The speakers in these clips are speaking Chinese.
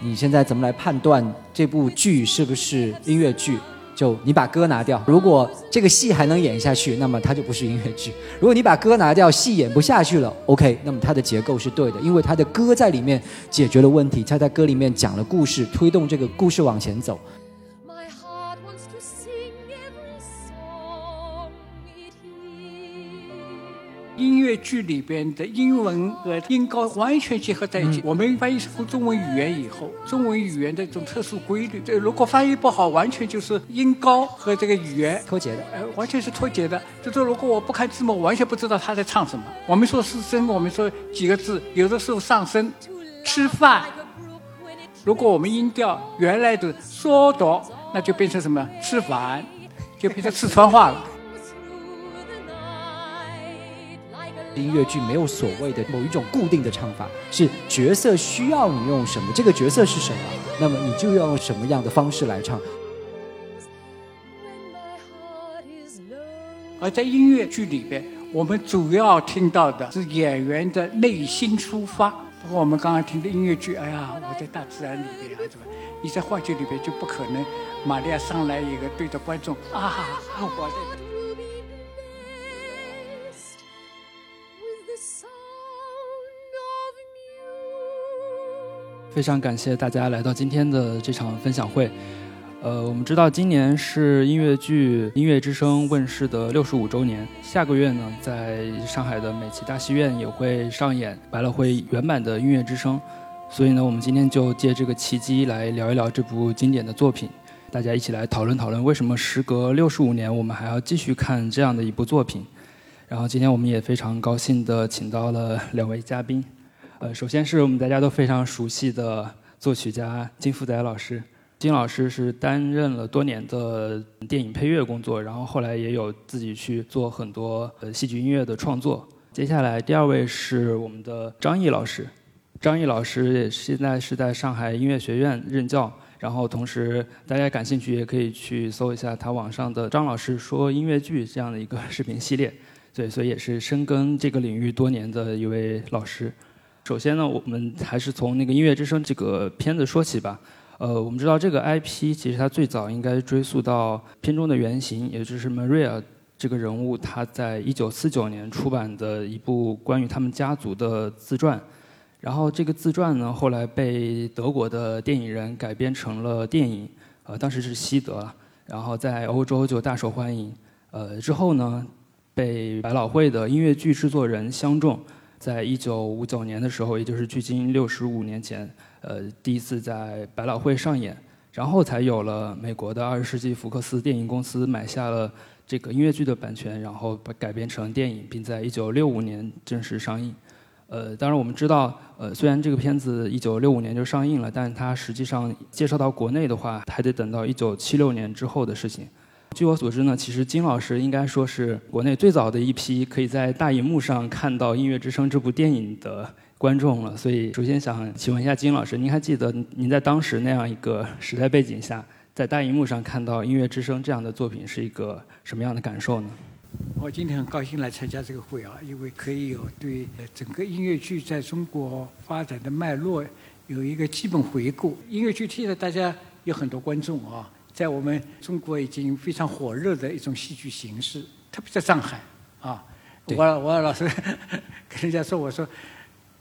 你现在怎么来判断这部剧是不是音乐剧？就你把歌拿掉，如果这个戏还能演下去，那么它就不是音乐剧；如果你把歌拿掉，戏演不下去了，OK，那么它的结构是对的，因为它的歌在里面解决了问题，它在歌里面讲了故事，推动这个故事往前走。音乐剧里边的英文和音高完全结合在一起。我们翻译成中文语言以后，中文语言的这种特殊规律，这如果翻译不好，完全就是音高和这个语言脱节的，呃，完全是脱节的。就说如果我不看字幕，完全不知道他在唱什么。我们说是声，我们说几个字，有的时候上升，吃饭。如果我们音调原来的缩短，那就变成什么？吃饭，就变成四川话了。音乐剧没有所谓的某一种固定的唱法，是角色需要你用什么，这个角色是什么，那么你就要用什么样的方式来唱。而在音乐剧里边，我们主要听到的是演员的内心抒发。包括我们刚刚听的音乐剧，哎呀，我在大自然里边啊，怎么？你在话剧里边就不可能，玛利亚上来一个对着观众啊，我在。非常感谢大家来到今天的这场分享会。呃，我们知道今年是音乐剧《音乐之声》问世的六十五周年，下个月呢，在上海的美琪大戏院也会上演百老汇原版的《音乐之声》，所以呢，我们今天就借这个契机来聊一聊这部经典的作品，大家一起来讨论讨论为什么时隔六十五年我们还要继续看这样的一部作品。然后今天我们也非常高兴的请到了两位嘉宾。呃，首先是我们大家都非常熟悉的作曲家金福仔老师。金老师是担任了多年的电影配乐工作，然后后来也有自己去做很多呃戏剧音乐的创作。接下来第二位是我们的张毅老师。张毅老师也现在是在上海音乐学院任教，然后同时大家感兴趣也可以去搜一下他网上的张老师说音乐剧这样的一个 视频系列。对，所以也是深耕这个领域多年的一位老师。首先呢，我们还是从那个《音乐之声》这个片子说起吧。呃，我们知道这个 IP 其实它最早应该追溯到片中的原型，也就是 Maria 这个人物，他在一九四九年出版的一部关于他们家族的自传。然后这个自传呢，后来被德国的电影人改编成了电影，呃，当时是西德，然后在欧洲就大受欢迎。呃，之后呢，被百老汇的音乐剧制作人相中。在一九五九年的时候，也就是距今六十五年前，呃，第一次在百老汇上演，然后才有了美国的二十世纪福克斯电影公司买下了这个音乐剧的版权，然后把改编成电影，并在一九六五年正式上映。呃，当然我们知道，呃，虽然这个片子一九六五年就上映了，但它实际上介绍到国内的话，还得等到一九七六年之后的事情。据我所知呢，其实金老师应该说是国内最早的一批可以在大荧幕上看到《音乐之声》这部电影的观众了。所以，首先想请问一下金老师，您还记得您在当时那样一个时代背景下，在大荧幕上看到《音乐之声》这样的作品是一个什么样的感受呢？我今天很高兴来参加这个会啊，因为可以有对整个音乐剧在中国发展的脉络有一个基本回顾。音乐剧现在大家有很多观众啊。在我们中国已经非常火热的一种戏剧形式，特别在上海啊，我我老是 跟人家说，我说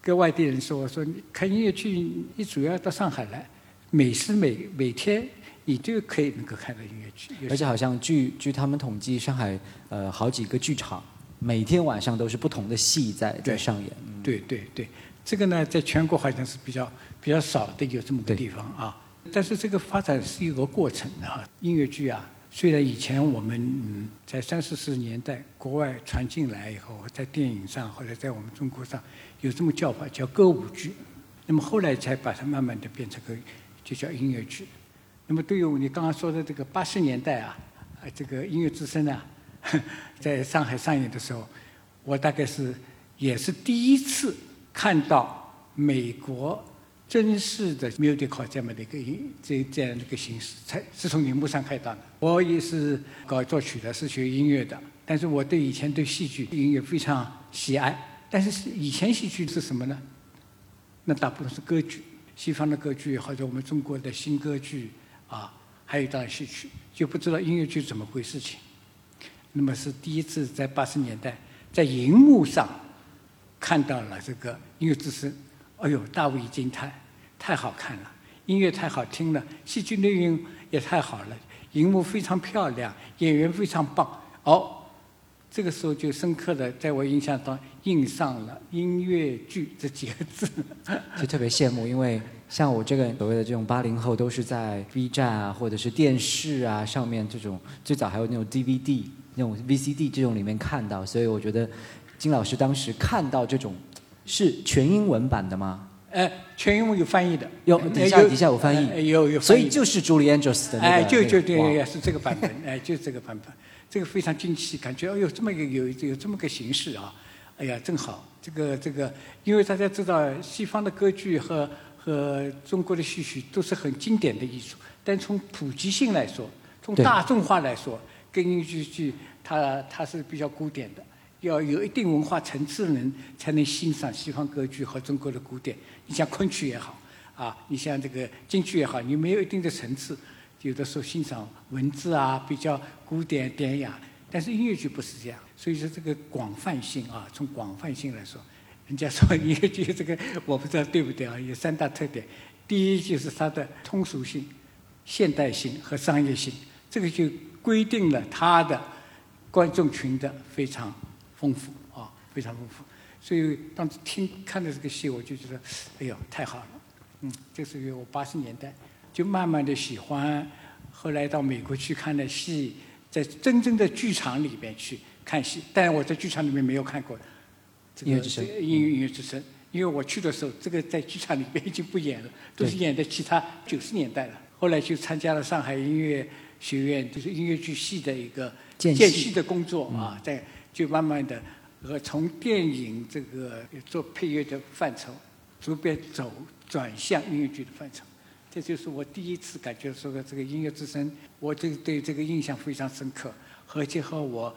跟外地人说，我说你看音乐剧，你主要到上海来，每时每每天你就可以能够看到音乐剧。而且好像据据他们统计，上海呃好几个剧场，每天晚上都是不同的戏在在上演。对对对，这个呢，在全国好像是比较比较少的有这么个地方啊。但是这个发展是一个过程的哈，音乐剧啊，虽然以前我们嗯在三四十年代国外传进来以后，在电影上或者在我们中国上有这么叫法叫歌舞剧，那么后来才把它慢慢的变成个就叫音乐剧。那么对于你刚刚说的这个八十年代啊，这个音乐之声啊，在上海上演的时候，我大概是也是第一次看到美国。正式的 musical 这么的一个音这这样的一个形式，才是从荧幕上看到的。我也是搞作曲的，是学音乐的，但是我对以前对戏剧音乐非常喜爱。但是以前戏剧是什么呢？那大部分是歌剧，西方的歌剧或者我们中国的新歌剧啊，还有当然戏曲，就不知道音乐剧怎么回事情。那么是第一次在八十年代在荧幕上看到了这个音乐之声，哎呦，大为惊叹，太好看了，音乐太好听了，戏剧内容也太好了，荧幕非常漂亮，演员非常棒，哦。这个时候就深刻的在我印象中印上了“音乐剧”这几个字，就特别羡慕，因为像我这个所谓的这种八零后，都是在 B 站啊，或者是电视啊上面这种，最早还有那种 DVD、那种 VCD 这种里面看到，所以我觉得金老师当时看到这种是全英文版的吗？呃，全英文有翻译的，有底下底下有翻译，有有，所以就是 Julie Andrews 的那个，哎，就就对，也是这个版本，哎，就是这个版本。这个非常惊奇，感觉哎呦，这么一个有有这么个形式啊！哎呀，正好，这个这个，因为大家知道，西方的歌剧和和中国的戏曲都是很经典的艺术，但从普及性来说，从大众化来说，跟音乐剧它它是比较古典的，要有一定文化层次的人才能欣赏西方歌剧和中国的古典。你像昆曲也好，啊，你像这个京剧也好，你没有一定的层次。有的时候欣赏文字啊，比较古典典雅，但是音乐剧不是这样。所以说这个广泛性啊，从广泛性来说，人家说音乐剧这个我不知道对不对啊，有三大特点。第一就是它的通俗性、现代性和商业性，这个就规定了它的观众群的非常丰富啊，非常丰富。所以当时听看的这个戏，我就觉得，哎呦，太好了。嗯，这是我八十年代。就慢慢的喜欢，后来到美国去看的戏，在真正的剧场里边去看戏，但我在剧场里面没有看过音乐之声。音乐音乐之声，因为我去的时候，这个在剧场里边已经不演了，都是演的其他九十年代了。后来就参加了上海音乐学院，就是音乐剧系的一个间隙的工作啊，在就慢慢的和从电影这个做配乐的范畴，逐渐走转向音乐剧的范畴。这就是我第一次感觉说的这个音乐之声，我这对这个印象非常深刻，和结合我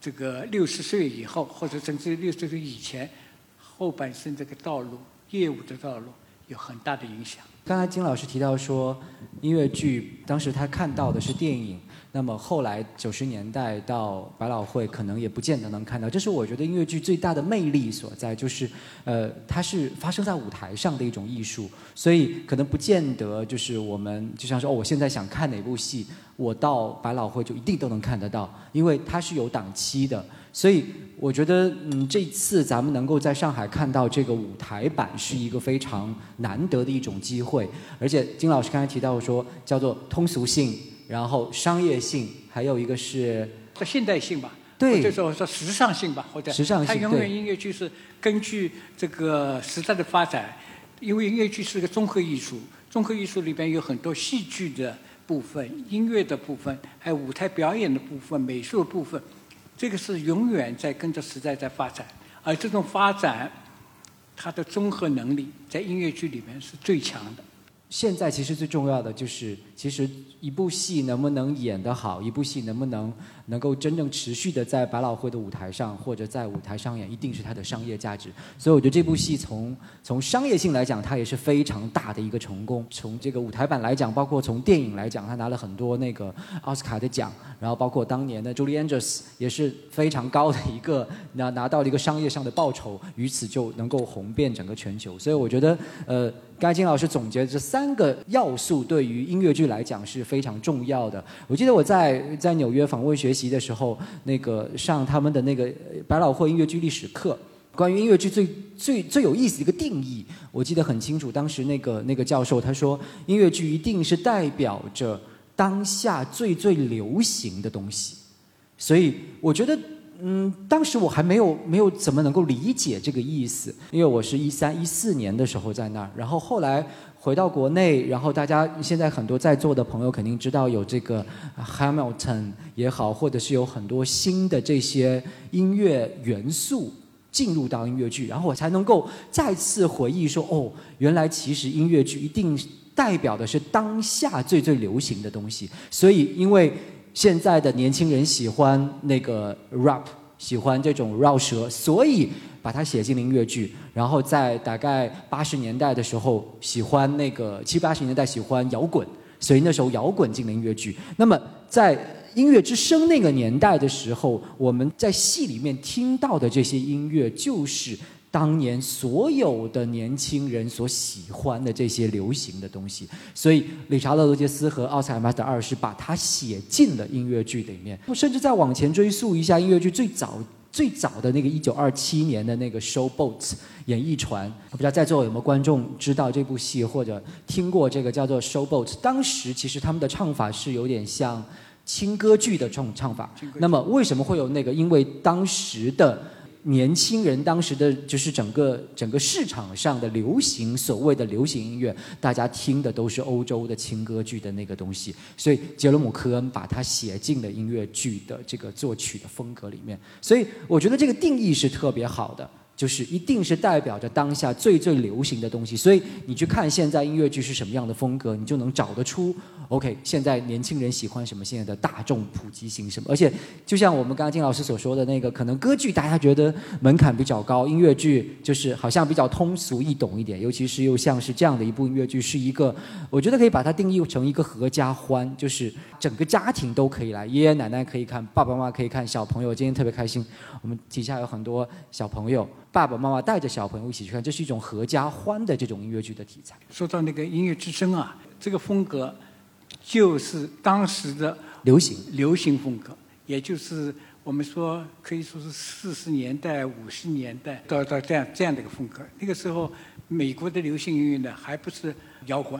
这个六十岁以后或者甚至六十岁以前后半生这个道路业务的道路有很大的影响。刚才金老师提到说，音乐剧当时他看到的是电影。那么后来九十年代到百老汇，可能也不见得能看到。这是我觉得音乐剧最大的魅力所在，就是呃，它是发生在舞台上的一种艺术，所以可能不见得就是我们就像说哦，我现在想看哪部戏，我到百老汇就一定都能看得到，因为它是有档期的。所以我觉得嗯，这次咱们能够在上海看到这个舞台版，是一个非常难得的一种机会。而且金老师刚才提到说，叫做通俗性。然后商业性，还有一个是现代性吧，对，或者说说时尚性吧，或者时尚性，它永远音乐剧是根据这个时代的发展，因为音乐剧是个综合艺术，综合艺术里边有很多戏剧的部分、音乐的部分，还有舞台表演的部分、美术的部分，这个是永远在跟着时代在发展，而这种发展，它的综合能力在音乐剧里面是最强的。现在其实最重要的就是，其实一部戏能不能演得好，一部戏能不能能够真正持续的在百老汇的舞台上或者在舞台上演，一定是它的商业价值。所以我觉得这部戏从从商业性来讲，它也是非常大的一个成功。从这个舞台版来讲，包括从电影来讲，它拿了很多那个奥斯卡的奖，然后包括当年的 Julie Andrews 也是非常高的一个拿拿到了一个商业上的报酬，于此就能够红遍整个全球。所以我觉得，呃。刚才金老师总结这三个要素，对于音乐剧来讲是非常重要的。我记得我在在纽约访问学学习的时候，那个上他们的那个百老汇音乐剧历史课，关于音乐剧最最最有意思的一个定义，我记得很清楚。当时那个那个教授他说，音乐剧一定是代表着当下最最流行的东西。所以我觉得。嗯，当时我还没有没有怎么能够理解这个意思，因为我是一三一四年的时候在那儿，然后后来回到国内，然后大家现在很多在座的朋友肯定知道有这个 Hamilton 也好，或者是有很多新的这些音乐元素进入到音乐剧，然后我才能够再次回忆说，哦，原来其实音乐剧一定代表的是当下最最流行的东西，所以因为。现在的年轻人喜欢那个 rap，喜欢这种绕舌，所以把它写进了音乐剧，然后在大概八十年代的时候喜欢那个七八十年代喜欢摇滚，所以那时候摇滚进了音乐剧。那么在音乐之声那个年代的时候，我们在戏里面听到的这些音乐就是。当年所有的年轻人所喜欢的这些流行的东西，所以理查德·罗杰斯和奥斯卡·马特二世把它写进了音乐剧里面。甚至再往前追溯一下，音乐剧最早最早的那个一九二七年的那个《Show Boat》演艺船，不知道在座有没有观众知道这部戏或者听过这个叫做《Show Boat》？当时其实他们的唱法是有点像轻歌剧的这种唱法。那么为什么会有那个？因为当时的。年轻人当时的就是整个整个市场上的流行，所谓的流行音乐，大家听的都是欧洲的轻歌剧的那个东西，所以杰罗姆·科恩把它写进了音乐剧的这个作曲的风格里面，所以我觉得这个定义是特别好的。就是一定是代表着当下最最流行的东西，所以你去看现在音乐剧是什么样的风格，你就能找得出。OK，现在年轻人喜欢什么？现在的大众普及型什么？而且就像我们刚刚金老师所说的那个，可能歌剧大家觉得门槛比较高，音乐剧就是好像比较通俗易懂一点。尤其是又像是这样的一部音乐剧，是一个我觉得可以把它定义成一个合家欢，就是整个家庭都可以来，爷爷奶奶可以看，爸爸妈妈可以看，小朋友今天特别开心，我们底下有很多小朋友。爸爸妈妈带着小朋友一起去看，这是一种合家欢的这种音乐剧的题材。说到那个音乐之声啊，这个风格就是当时的流行。流行风格，也就是我们说可以说是四十年代、五十年代到到这样这样的一个风格。那个时候，美国的流行音乐呢，还不是摇滚，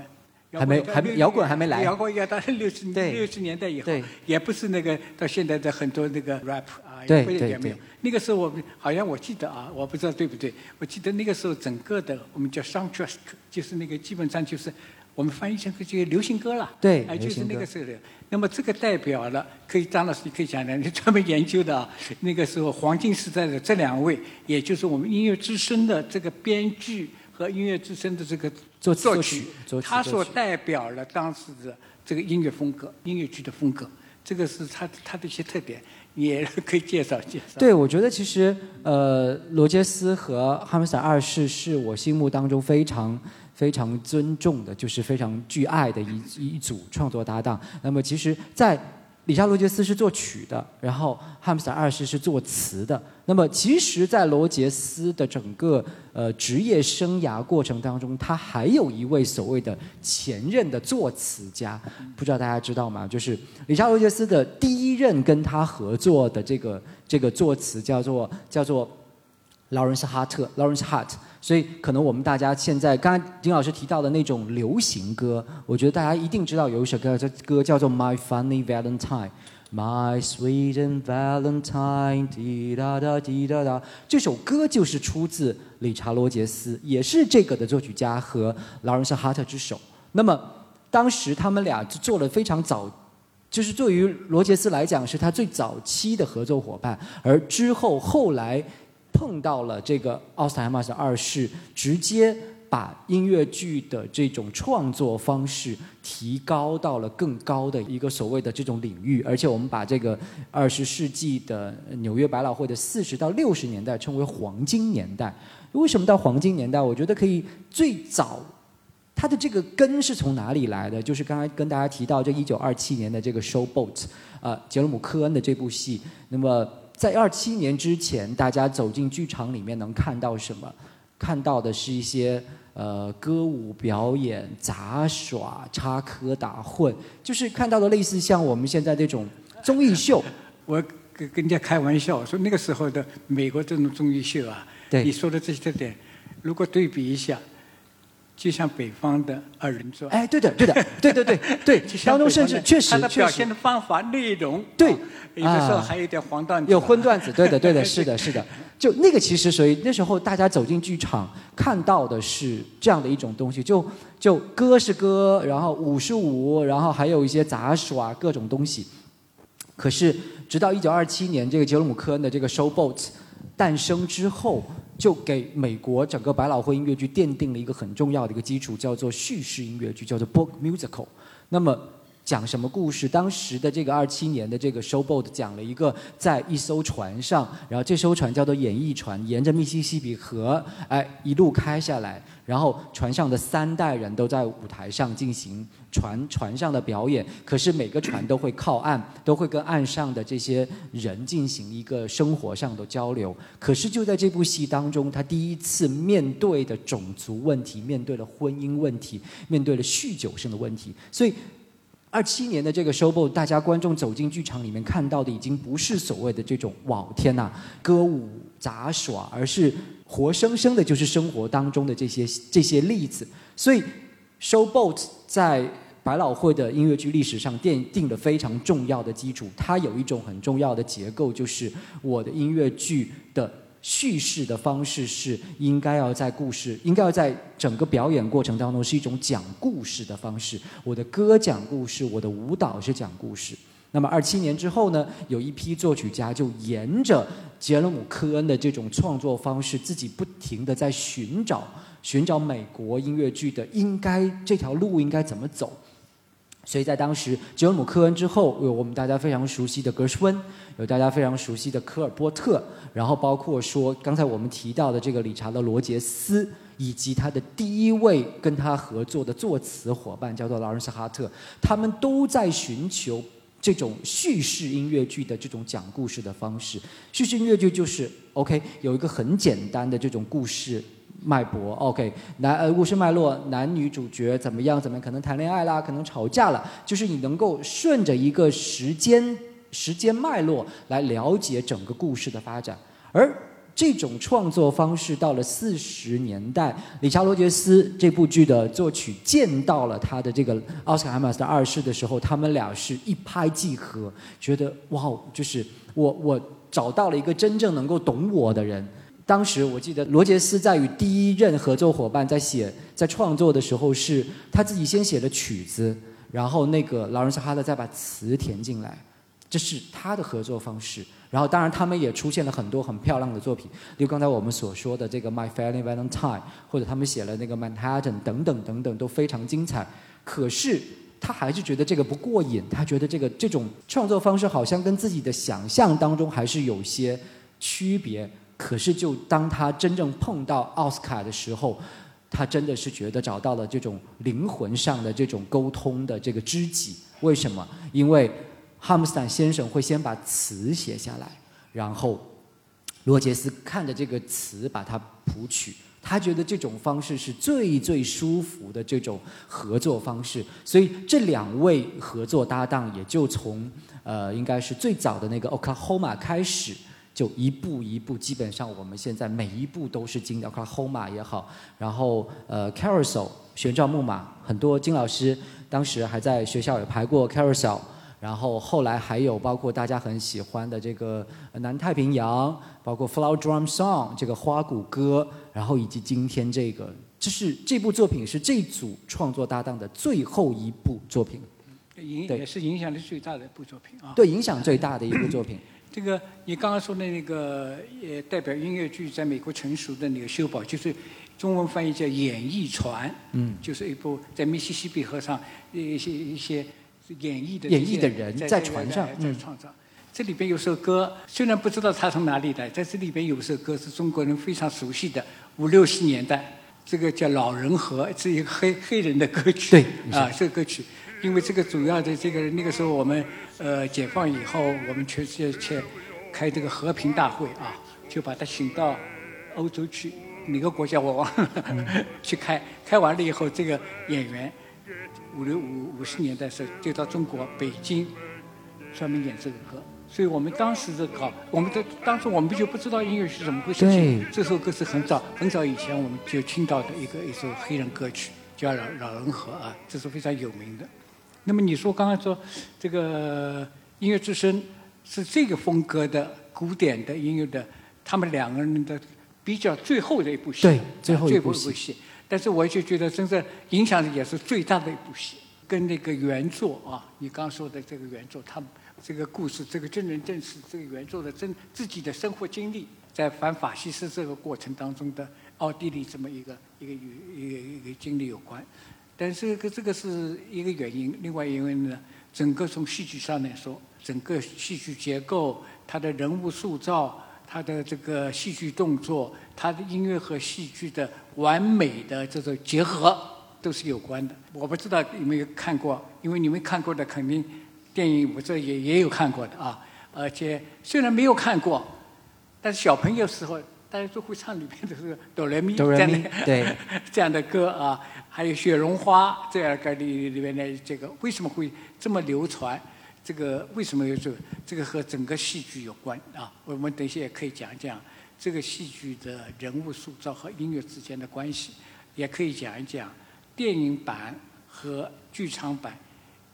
还没还没摇滚还没来，摇滚要到六十六十年代以后，也不是那个到现在的很多那个 rap 啊，对对对。那个时候我们好像我记得啊，我不知道对不对。我记得那个时候整个的我们叫 soundtrack，就是那个基本上就是我们翻译成这些流行歌了。对，哎，就是那个时候的。那么这个代表了，可以张老师你可以讲讲，你专门研究的啊。那个时候黄金时代的这两位，也就是我们音乐之声的这个编剧和音乐之声的这个作作曲，他所代表了当时的这个音乐风格、音乐剧的风格。这个是他他的一些特点。也可以介绍介绍。对，我觉得其实呃，罗杰斯和哈姆萨二世是我心目当中非常非常尊重的，就是非常具爱的一一组创作搭档。那么其实，在理查·罗杰斯是作曲的，然后哈姆萨二世是作词的。那么，其实，在罗杰斯的整个呃职业生涯过程当中，他还有一位所谓的前任的作词家，不知道大家知道吗？就是理查·罗杰斯的第一任跟他合作的这个这个作词叫做叫做劳伦斯·哈特 （Lawrence Hart）。所以，可能我们大家现在，刚才丁老师提到的那种流行歌，我觉得大家一定知道有一首歌，这歌叫做《My Funny Valentine》，My Sweet and Valentine，滴答答滴答答。这首歌就是出自理查·罗杰斯，也是这个的作曲家和劳伦斯·哈特之手。那么，当时他们俩做了非常早，就是对于罗杰斯来讲是他最早期的合作伙伴，而之后后来。碰到了这个奥斯卡马斯二世，直接把音乐剧的这种创作方式提高到了更高的一个所谓的这种领域，而且我们把这个二十世纪的纽约百老汇的四十到六十年代称为黄金年代。为什么到黄金年代？我觉得可以最早，它的这个根是从哪里来的？就是刚才跟大家提到这一九二七年的这个《Show Boat》，啊，杰罗姆·科恩的这部戏，那么。在二七年之前，大家走进剧场里面能看到什么？看到的是一些呃歌舞表演、杂耍、插科打诨，就是看到的类似像我们现在这种综艺秀。我跟跟人家开玩笑说，那个时候的美国这种综艺秀啊，你说的这些特点，如果对比一下。就像北方的二人转，哎，对的，对的，对对对对，当中甚至确实，他的表现的方法、内容，对，有的时候还有点黄段子，有荤段子，对的，对的，是的，是的，就那个其实，所以那时候大家走进剧场看到的是这样的一种东西，就就歌是歌，然后舞是舞，然后还有一些杂耍各种东西。可是直到一九二七年，这个杰罗姆·科恩的这个《Show Boat》诞生之后。就给美国整个百老汇音乐剧奠定了一个很重要的一个基础，叫做叙事音乐剧，叫做 book musical。那么讲什么故事？当时的这个二七年的这个 showboat 讲了一个在一艘船上，然后这艘船叫做演艺船，沿着密西西比河，哎，一路开下来，然后船上的三代人都在舞台上进行船船上的表演，可是每个船都会靠岸，都会跟岸上的这些人进行一个生活上的交流。可是就在这部戏当中，他第一次面对的种族问题，面对了婚姻问题，面对了酗酒性的问题，所以。二七年的这个 showboat，大家观众走进剧场里面看到的已经不是所谓的这种哇天呐歌舞杂耍，而是活生生的就是生活当中的这些这些例子。所以 showboat 在百老汇的音乐剧历史上奠定了非常重要的基础。它有一种很重要的结构，就是我的音乐剧的。叙事的方式是应该要在故事，应该要在整个表演过程当中是一种讲故事的方式。我的歌讲故事，我的舞蹈是讲故事。那么二七年之后呢，有一批作曲家就沿着杰伦姆·科恩的这种创作方式，自己不停的在寻找寻找美国音乐剧的应该这条路应该怎么走。所以在当时，吉尔姆·科恩之后，有我们大家非常熟悉的格什温，有大家非常熟悉的科尔波特，然后包括说刚才我们提到的这个理查德·罗杰斯，以及他的第一位跟他合作的作词伙伴叫做劳伦斯·哈特，他们都在寻求这种叙事音乐剧的这种讲故事的方式。叙事音乐剧就是 OK，有一个很简单的这种故事。脉搏，OK，男呃故事脉络，男女主角怎么样？怎么样可能谈恋爱啦？可能吵架了？就是你能够顺着一个时间时间脉络来了解整个故事的发展。而这种创作方式到了四十年代，理查罗杰斯这部剧的作曲见到了他的这个奥斯卡·海马斯的二世的时候，他们俩是一拍即合，觉得哇，就是我我找到了一个真正能够懂我的人。当时我记得罗杰斯在与第一任合作伙伴在写在创作的时候，是他自己先写了曲子，然后那个劳伦斯哈特再把词填进来，这是他的合作方式。然后当然他们也出现了很多很漂亮的作品，就刚才我们所说的这个《My f a i l y Valentine》，或者他们写了那个《Manhattan》等等等等都非常精彩。可是他还是觉得这个不过瘾，他觉得这个这种创作方式好像跟自己的想象当中还是有些区别。可是，就当他真正碰到奥斯卡的时候，他真的是觉得找到了这种灵魂上的这种沟通的这个知己。为什么？因为哈姆斯坦先生会先把词写下来，然后罗杰斯看着这个词把它谱曲。他觉得这种方式是最最舒服的这种合作方式。所以这两位合作搭档也就从呃，应该是最早的那个 Oklahoma 开始。就一步一步，基本上我们现在每一步都是金的，Oklahoma 也好，然后呃，Carousel 旋转木马，很多金老师当时还在学校也排过 Carousel，然后后来还有包括大家很喜欢的这个南太平洋，包括 Flower Drum Song 这个花鼓歌，然后以及今天这个，这是这部作品是这组创作搭档的最后一部作品，影也是影响力最大的一部作品啊，对，影响最大的一部作品。这个你刚刚说的那个，呃，代表音乐剧在美国成熟的那个修堡，就是中文翻译叫演艺船，嗯，就是一部在密西西比河上一些一些演绎的演绎的人在船上在创造。这里边有首歌，虽然不知道它从哪里来，在这里边有首歌是中国人非常熟悉的五六十年代，这个叫《老人河》，是一个黑黑人的歌曲，对，啊，这个歌曲。因为这个主要的这个那个时候我们呃解放以后，我们全世界去开这个和平大会啊，就把他请到欧洲去，哪个国家我忘了，去开开完了以后，这个演员五六五五十年代时候就到中国北京专门演这个歌，所以我们当时的搞，我们的当时我们就不知道音乐是怎么回事。对，这首歌是很早很早以前我们就听到的一个一首黑人歌曲，叫《老老人河》啊，这是非常有名的。那么你说刚刚说这个音乐之声是这个风格的古典的音乐的，他们两个人的比较最后的一部戏，对，最后一部戏。但是我就觉得真正影响力也是最大的一部戏，跟那个原作啊，你刚说的这个原作，他这个故事，这个真人真事，这个原作的真自己的生活经历，在反法西斯这个过程当中的奥地利这么一个一个一个一个经历有关。但是这个这个是一个原因，另外因为呢，整个从戏剧上来说，整个戏剧结构、它的人物塑造、它的这个戏剧动作、它的音乐和戏剧的完美的这种结合，都是有关的。我不知道有没有看过，因为你们看过的肯定电影，我这也也有看过的啊。而且虽然没有看过，但是小朋友时候大家都会唱里面的这个 哆来咪哆来咪这样的对 这样的歌啊，还有雪绒花这样个里里面的这个为什么会这么流传？这个为什么有这个？这个和整个戏剧有关啊。我们等一下也可以讲一讲这个戏剧的人物塑造和音乐之间的关系，也可以讲一讲电影版和剧场版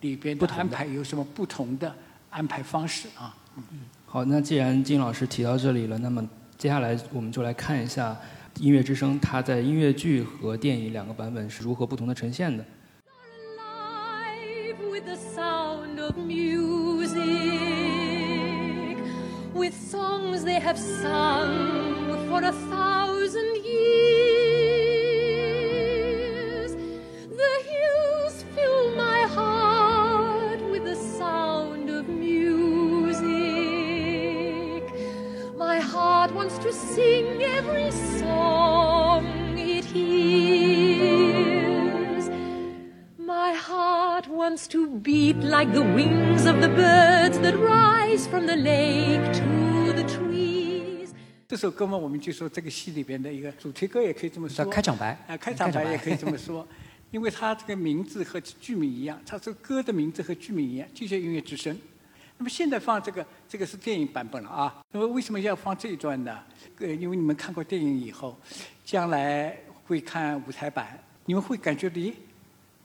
里边的安排有什么不同的安排方式啊。嗯好，那既然金老师提到这里了，那么接下来我们就来看一下《音乐之声》它在音乐剧和电影两个版本是如何不同的呈现的。Heart wants to sing every song it hears. My heart wants to beat like the wings of the birds that rise from the lake to the trees. 这首歌嘛，我们就说这个戏里边的一个主题歌，也可以这么说。开场白啊，开场白白也可以这么说，因为它这个名字和剧名一样，它这个歌的名字和剧名一样，就叫《音乐之声》。那么现在放这个，这个是电影版本了啊。那么为什么要放这一段呢？呃，因为你们看过电影以后，将来会看舞台版，你们会感觉咦，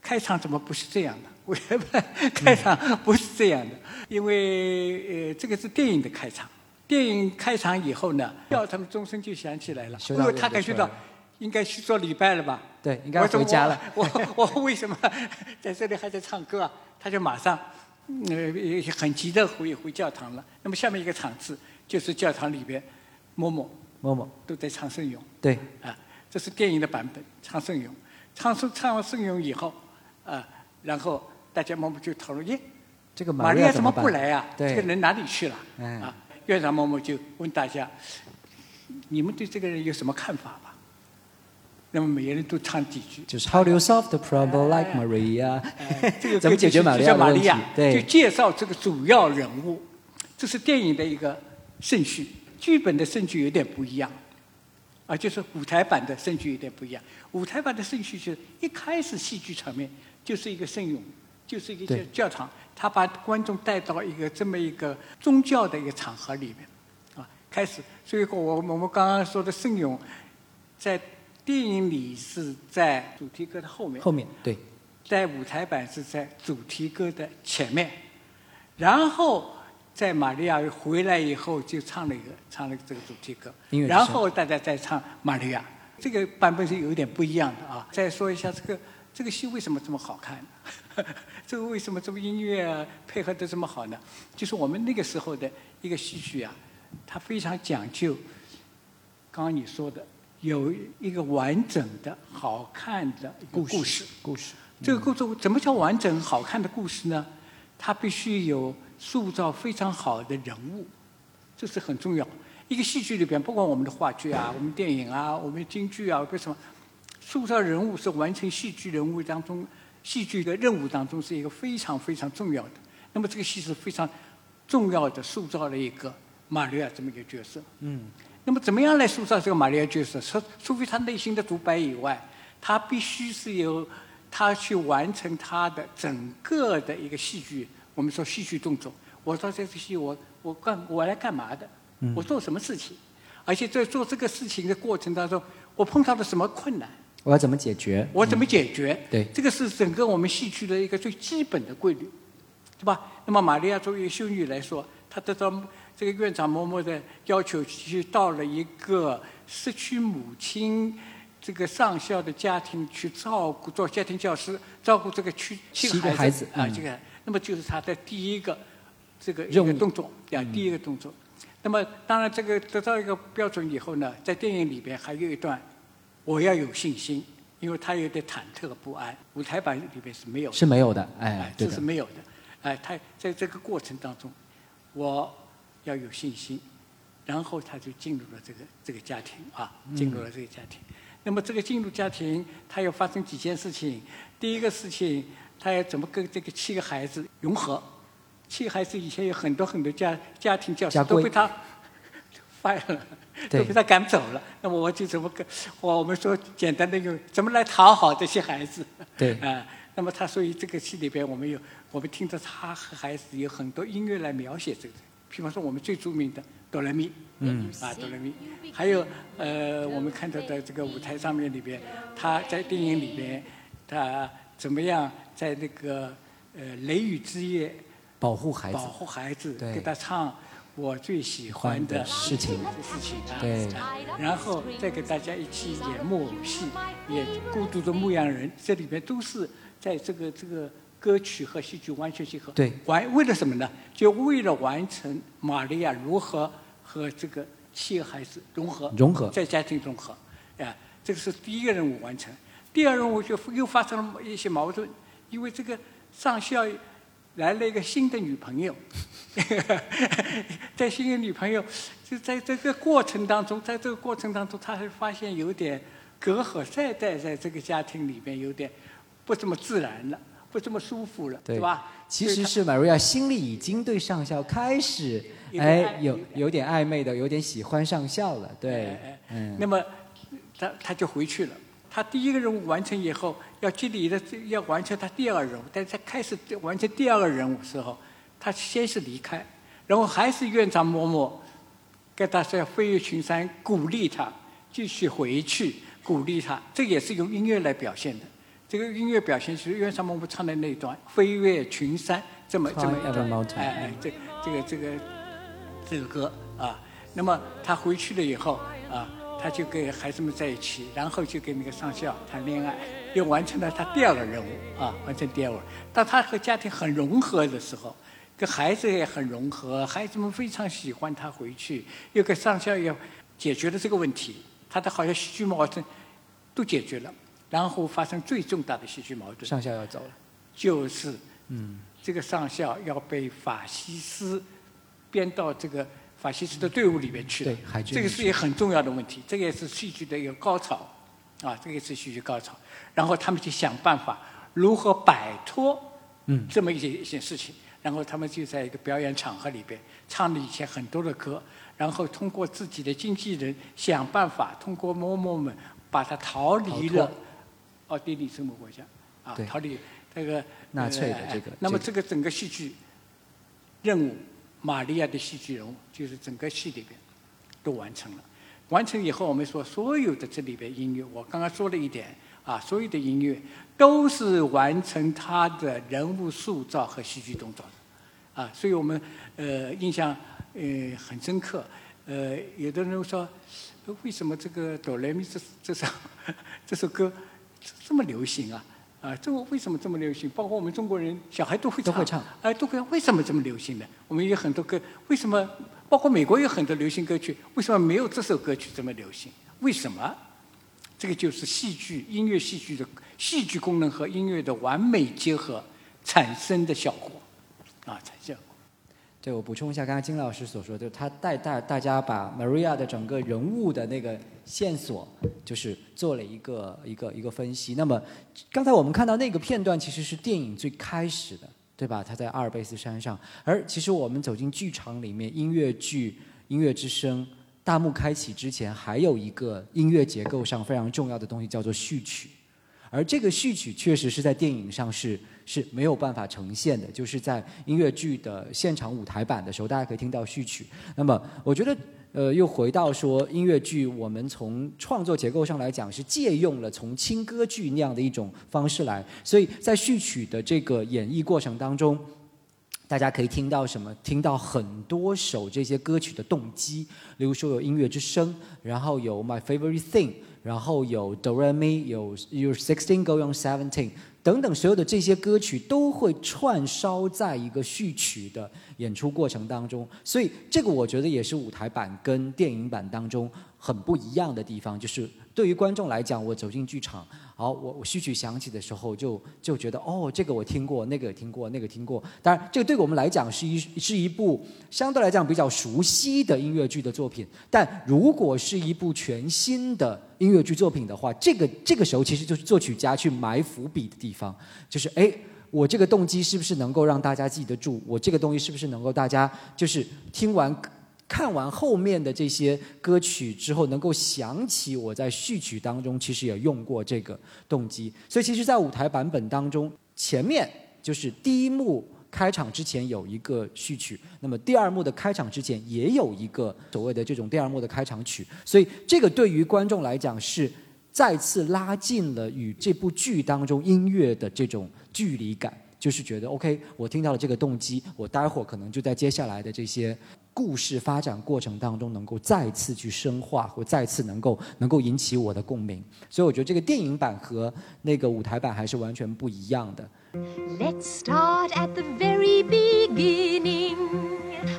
开场怎么不是这样的？舞台版开场不是这样的？因为呃，这个是电影的开场。电影开场以后呢，教堂的钟声就响起来了，因为他感觉到应该去做礼拜了吧？对应该回家了我我我为什么 在这里还在唱歌啊？他就马上呃很急的回回教堂了。那么下面一个场次就是教堂里边，某某某某都在唱圣咏。对啊，这是电影的版本，唱圣咏，唱圣唱完圣咏以后，啊，然后大家默默就讨论，耶，这个玛利亚怎么不来啊、这个人哪里去了？嗯啊，院长默默就问大家，你们对这个人有什么看法吧？那么每个人都唱几句。就是 How do you solve the problem like Maria？哎这个 怎么解决玛利亚的问题就介绍这个主要人物，这是电影的一个顺序，剧本的顺序有点不一样，啊，就是舞台版的顺序有点不一样。舞台版的顺序就是一开始戏剧场面就是一个圣咏，就是一个对教堂，他把观众带到一个这么一个宗教的一个场合里面，啊，开始。所以我我们刚刚说的圣咏，在电影里是在主题歌的后面，后面对在舞台版是在主题歌的前面，然后在玛利亚回来以后就唱了一个唱了这个主题歌然后大家再唱玛利亚，这个版本是有一点不一样的啊。再说一下这个这个戏为什么这么好看？这个为什么这个音乐啊配合的这么好呢？就是我们那个时候的一个戏曲啊，它非常讲究，刚刚你说的有一个完整的好看的故事。故事这个故事怎么叫完整好看的故事呢？它必须有塑造非常好的人物，这是很重要。一个戏剧里边，不管我们的话剧啊、我们电影啊、我们京剧啊，为什么塑造人物是完成戏剧人物当中戏剧的任务当中是一个非常非常重要的。那么这个戏是非常重要的塑造了一个马利亚这么一个角色。嗯，那么怎么样来塑造这个玛利亚角色？除除非他内心的独白以外，他必须是由他去完成他的整个的一个戏剧，我们说戏剧动作。我到这个戏，我我干我来干嘛的？我做什么事情？而且在做这个事情的过程当中，我碰到了什么困难？我要怎么解决？我怎么解决？对这个是整个我们戏剧的一个最基本的规律，对吧？那么玛利亚作为修女来说，她得到这个院长默默的要求，去到了一个失去母亲这个上校的家庭去照顾，做家庭教师，照顾这个去七七个个孩子啊，嗯这个，那么就是他的第一个这个一任务个动作，啊，第一个动作。那么当然，这个得到一个标准以后呢，在电影里边还有一段，我要有信心，因为他有点忐忑不安。舞台版里边是没有的，是没有的，哎这是，没有的。哎，他在这个过程当中，我要有信心，然后他就进入了这个这个家庭啊，进入了这个家庭。那么这个进入家庭，他要发生几件事情。第一个事情，他要怎么跟这个七个孩子融合？七个孩子以前有很多很多家家庭教师都被他 fire 了，对都被他赶走了。那么我就怎么跟我我们说简单的用怎么来讨好这些孩子？对啊、那么他所以这个戏里边，我们有我们听着他和孩子有很多音乐来描写这个，比方说我们最著名的哆来咪，嗯，啊哆来咪，还有呃我们看到的这个舞台上面里边，他在电影里边，他怎么样在那个呃雷雨之夜保护孩子。保，护孩子，对。给他唱我最喜欢的事情。事情啊，对。然后再给大家一起演木偶戏，演《孤独的牧羊人》，这里边都是在这个这个歌曲和戏剧完全结合。对完为了什么呢？就为了完成玛利亚如何和这个七个孩子融合，融合在家庭融合，啊，这个是第一个任务完成。第二任务就又发生了一些矛盾，因为这个上校来了一个新的女朋友，在新的女朋友就在这个过程当中，在这个过程当中，他还发现有点隔阂，再待在这个家庭里边有点不怎么自然了，不这么舒服了，对吧？其实是 Maria 心里已经对上校开始，哎，有有点暧昧的，有点喜欢上校了，对哎哎，嗯，那么他他就回去了。他第一个任务完成以后，要接力的要完成他第二个任务，但是他开始完成第二个任务的时候，他先是离开，然后还是院长嬷嬷跟他说要飞越群山，鼓励他继续回去，鼓励他，这也是用音乐来表现的。这个音乐表现是院长嬷嬷唱的那一段“飞越群山”这么这么一段哎哎，这这个这个这个歌啊。那么他回去了以后啊，他就跟孩子们在一起，然后就跟那个上校谈恋爱，又完成了他第二个任务啊，完成第二个。当他和家庭很融合的时候，跟孩子也很融合，孩子们非常喜欢他回去，又跟上校也解决了这个问题，他的好像戏剧矛盾都解决了，然后发生最重大的戏剧矛盾，上校要走了，就是，嗯，这个上校要被法西斯编到这个法西斯的队伍里面去了。对海军这个是一个很重要的问题，这个也是戏剧的一个高潮，啊，这个也是戏剧高潮。然后他们就想办法如何摆脱，嗯，这么一件一些事情。然后他们就在一个表演场合里边唱了以前很多的歌，然后通过自己的经纪人想办法，通过嬷嬷们把他逃离了脱奥地利这么国家啊，逃离这个纳粹的呃这个那么这这个整个戏剧任务，玛利亚的戏剧人物，就是整个戏里边都完成了。完成以后，我们说所有的这里边音乐，我刚刚说了一点啊，所有的音乐都是完成他的人物塑造和戏剧动作的啊，所以我们呃印象呃很深刻。呃，有的人说，呃为什么这个哆来咪这这首 这首歌这么流行啊？啊，这为什么这么流行？包括我们中国人，小孩都会唱，都会唱哎，都会。为什么这么流行呢？我们有很多歌，为什么？包括美国有很多流行歌曲，为什么没有这首歌曲这么流行？为什么？这个就是戏剧、音乐戏剧的戏剧功能和音乐的完美结合产生的效果，啊，产生效果。对，我补充一下刚才金老师所说的，他带大大家把 Maria 的整个人物的那个线索，就是做了一个一个一个分析。那么刚才我们看到那个片段，其实是电影最开始的，对吧？他在阿尔卑斯山上，而其实我们走进剧场里面，音乐剧《音乐之声》大幕开启之前，还有一个音乐结构上非常重要的东西，叫做序曲。而这个序曲确实是在电影上是是没有办法呈现的，就是在音乐剧的现场舞台版的时候，大家可以听到序曲。那么，我觉得，呃，又回到说音乐剧，我们从创作结构上来讲，是借用了从轻歌剧那样的一种方式来，所以在序曲的这个演绎过程当中。大家可以听到什么？听到很多首这些歌曲的动机，例如说有音乐之声，然后有 My Favorite Thing，然后有 Do Re Mi，有 You're Sixteen Go on Seventeen 等等，所有的这些歌曲都会串烧在一个序曲的演出过程当中。所以这个我觉得也是舞台版跟电影版当中很不一样的地方，就是对于观众来讲，我走进剧场，好，我我序曲响起的时候，就就觉得哦，这个我听过，那个也听过，那个听过。当然，这个对我们来讲是一是一部相对来讲比较熟悉的音乐剧的作品。但如果是一部全新的音乐剧作品的话，这个这个时候其实就是作曲家去埋伏笔的地方，就是哎。我这个动机是不是能够让大家记得住？我这个东西是不是能够大家就是听完、看完后面的这些歌曲之后，能够想起我在序曲当中其实也用过这个动机。所以，其实，在舞台版本当中，前面就是第一幕开场之前有一个序曲，那么第二幕的开场之前也有一个所谓的这种第二幕的开场曲。所以，这个对于观众来讲是再次拉近了与这部剧当中音乐的这种。距离感，就是觉得 OK，我听到了这个动机，我待会儿可能就在接下来的这些故事发展过程当中，能够再次去深化，或再次能够能够引起我的共鸣。所以我觉得这个电影版和那个舞台版还是完全不一样的。Let's start at the very beginning,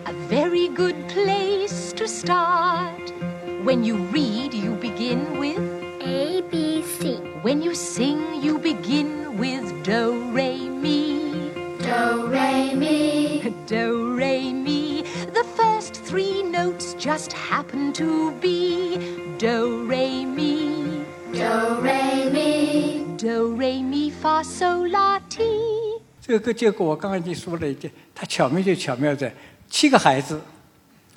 a very good place to start. When you read, you begin with A B C. When you sing, you begin with do, re, notes just happen to be do, re, mi. Do, re, mi. Do, re, mi, fa, sol, la, ti. 这个歌结果我刚刚已经说了一件，它巧妙就巧妙在七个孩子，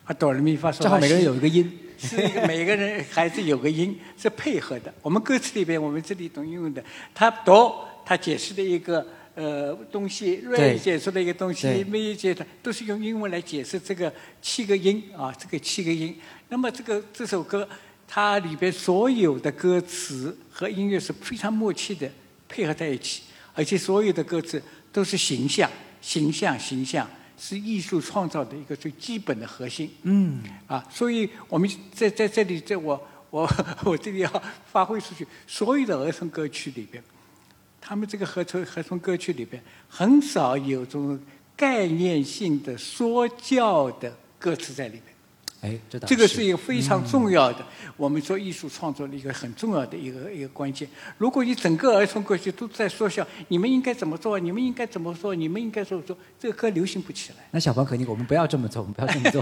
啊，哆来咪发嗦，正好每个人有一个音。是一个每个人孩子有个音是配合的。我们歌词里边，我们这里都用的，他哆，他解释的一个呃东西，瑞解释的一个东西，咪解的都是用英文来解释这个七个音啊，这个七个音。那么这个这首歌，它里边所有的歌词和音乐是非常默契的配合在一起，而且所有的歌词都是形象，形象，形象。是艺术创造的一个最基本的核心。嗯。啊，所以我们在在这里，在我我我这里要发挥出去，所有的儿童歌曲里边，他们这个合成合成歌曲里边，很少有这种概念性的说教的歌词在里边。哎，这这个是一个非常重要的，我们做艺术创作的一个很重要的一个一个关键。如果你整个儿童歌曲都在说笑，你们应该怎么做？你们应该怎么做？你们应该怎么做？这个歌流行不起来。那小朋友肯定，我们不要这么做，我们不要这么做。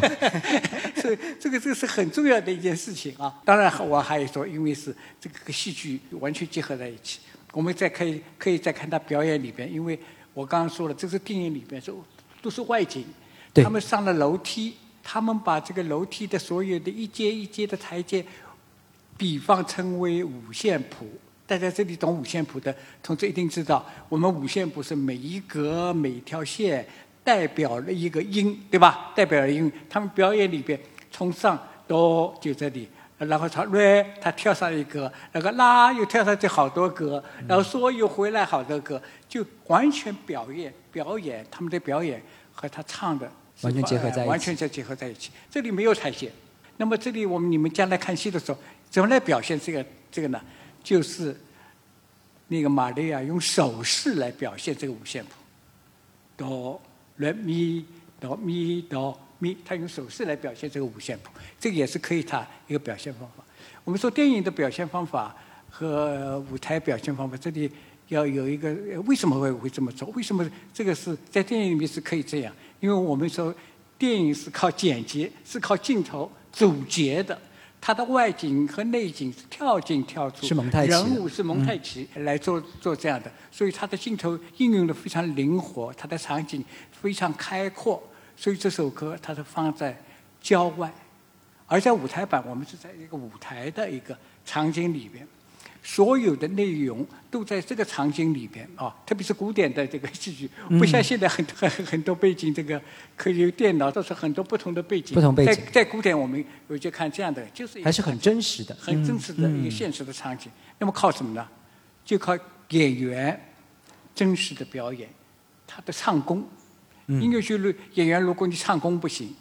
所以这个这个是很重要的一件事情啊。当然，我还有说，因为是这个戏剧完全结合在一起，我们再可以可以再看他表演里边，因为我刚刚说了，这是电影里边是都是外景，他们上了楼梯。他们把这个楼梯的所有的一阶一阶的台阶，比方称为五线谱。大家这里懂五线谱的同志一定知道，我们五线谱是每一格每一条线代表了一个音，对吧？代表了音。他们表演里边，从上哆就这里，然后唱瑞他跳上一格，那个拉又跳上去好多格，然后嗦又回来好多格，就完全表演表演他们的表演和他唱的。完全结合在一起，完全在结合在一起。这里没有台阶。那么这里我们你们将来看戏的时候，怎么来表现这个这个呢？就是那个玛利亚用手势来表现这个五线谱，哆、来、咪、哆、咪、哆、咪，他用手势来表现这个五线谱，这个也是可以他一个表现方法。我们说电影的表现方法和舞台表现方法，这里要有一个为什么会会这么做？为什么这个是在电影里面是可以这样？因为我们说，电影是靠剪辑，是靠镜头组结的，它的外景和内景是跳进跳出，是蒙太奇，人物是蒙太奇来做做这样的，所以它的镜头应用的非常灵活，它的场景非常开阔，所以这首歌它是放在郊外，而在舞台版我们是在一个舞台的一个场景里边。所有的内容都在这个场景里边啊，特别是古典的这个戏剧，不像现在很 很很多背景，这个可以有电脑，都是很多不同的背景。不同背景。在在古典，我们有就看这样的，就是还是很真实的，很真实的一个现实的场景。那么靠什么呢？就靠演员真实的表演，他的唱功。音乐剧里演员，如果你唱功不行，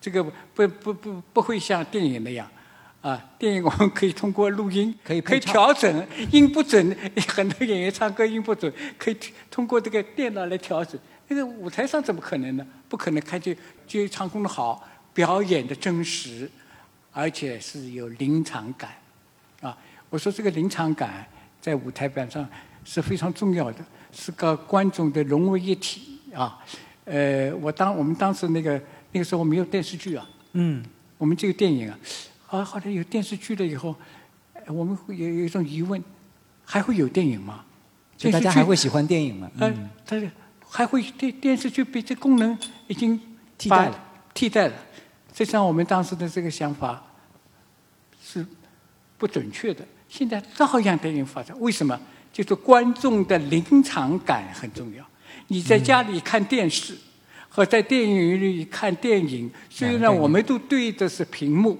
这个不不不不会像电影那样。啊，电影我们可以通过录音，可以可以调整音不准，很多演员唱歌音不准，可以通过这个电脑来调整。那个舞台上怎么可能呢？不可能，看见就唱功的好，表演的真实，而且是有临场感，啊。我说这个临场感在舞台版上是非常重要的，是个观众的融为一体啊。呃，我当我们当时那个那个时候没有电视剧啊，嗯，我们这个电影啊，啊，后来有电视剧了以后，呃我们会有有一种疑问，还会有电影吗？就大家还会喜欢电影吗？呃嗯，，它还会电电视剧被这功能已经替代了，替代了。实际上，我们当时的这个想法是不准确的。现在照样电影发展，为什么？就是观众的临场感很重要。你在家里看电视和在电影院里看电影，虽然我们都对的是屏幕，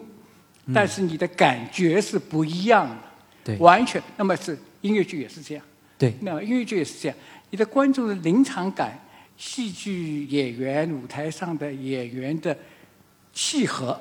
但是你的感觉是不一样的。对完全。那么是音乐剧也是这样。对，那音乐剧也是这样，你的观众的临场感、戏剧演员舞台上的演员的契合，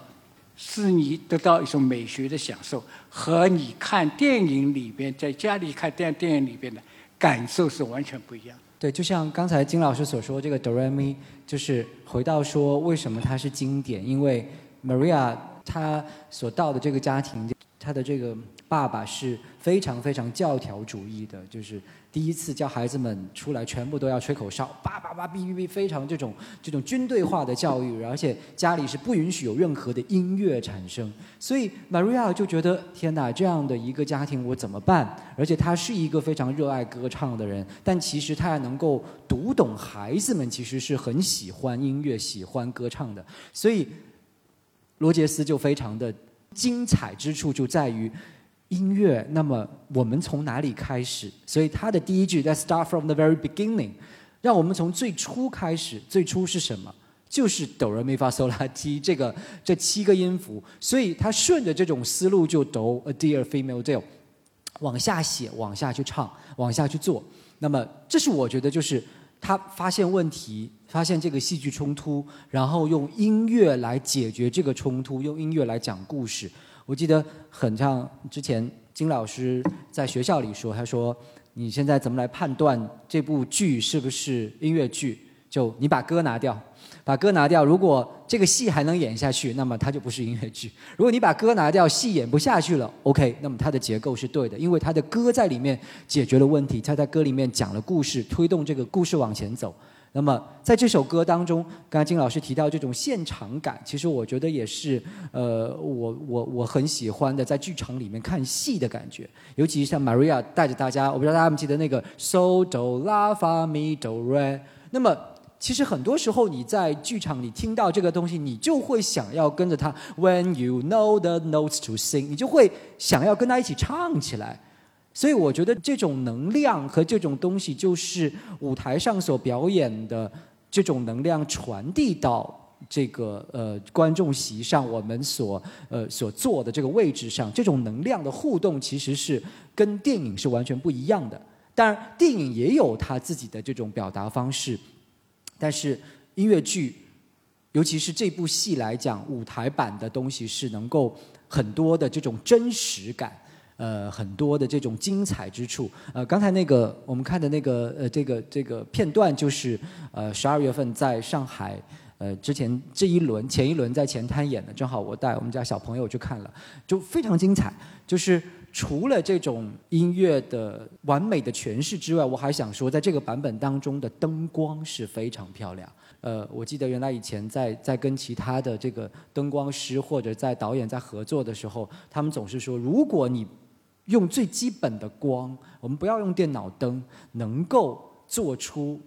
是你得到一种美学的享受，和你看电影里边在家里看电电影里边的感受是完全不一样的。对，就像刚才金老师所说，这个哆来咪就是回到说为什么它是经典，因为 Maria 她所到的这个家庭，她的这个爸爸是非常非常教条主义的，就是第一次叫孩子们出来全部都要吹口哨，叭叭叭哔哔哔，非常这种这种军队化的教育，而且家里是不允许有任何的音乐产生，所以 Maria 就觉得天哪，这样的一个家庭我怎么办？而且他是一个非常热爱歌唱的人，但其实他还能够读懂孩子们其实是很喜欢音乐、喜欢歌唱的，所以罗杰斯就非常的精彩之处就在于。音乐，那么我们从哪里开始？所以他的第一句 “Let's start from the very beginning”，让我们从最初开始。最初是什么？就是哆来咪发嗦拉提这个这七个音符。所以他顺着这种思路就哆 a dear female dear，往下写，往下去唱，往下去做。那么这是我觉得就是他发现问题，发现这个戏剧冲突，然后用音乐来解决这个冲突，用音乐来讲故事。我记得很像之前金老师在学校里说，他说：“你现在怎么来判断这部剧是不是音乐剧？就你把歌拿掉，把歌拿掉。如果这个戏还能演下去，那么它就不是音乐剧；如果你把歌拿掉，戏演不下去了，OK，那么它的结构是对的，因为它的歌在里面解决了问题，它在歌里面讲了故事，推动这个故事往前走。”那么在这首歌当中，刚才金老师提到这种现场感，其实我觉得也是呃，我我我很喜欢的，在剧场里面看戏的感觉。尤其像 Maria 带着大家，我不知道大家有没有记得那个 So Do La Fa Mi Do Re。那么其实很多时候你在剧场里听到这个东西，你就会想要跟着他 When you know the notes to sing，你就会想要跟他一起唱起来。所以我觉得这种能量和这种东西，就是舞台上所表演的这种能量传递到这个呃观众席上，我们所呃所坐的这个位置上，这种能量的互动其实是跟电影是完全不一样的。当然，电影也有它自己的这种表达方式，但是音乐剧，尤其是这部戏来讲，舞台版的东西是能够很多的这种真实感。呃，很多的这种精彩之处。呃，刚才那个我们看的那个呃，这个这个片段，就是呃十二月份在上海，呃之前这一轮前一轮在前滩演的，正好我带我们家小朋友去看了，就非常精彩。就是除了这种音乐的完美的诠释之外，我还想说，在这个版本当中的灯光是非常漂亮。呃，我记得原来以前在在跟其他的这个灯光师或者在导演在合作的时候，他们总是说，如果你用最基本的光，我们不要用电脑灯，能够做出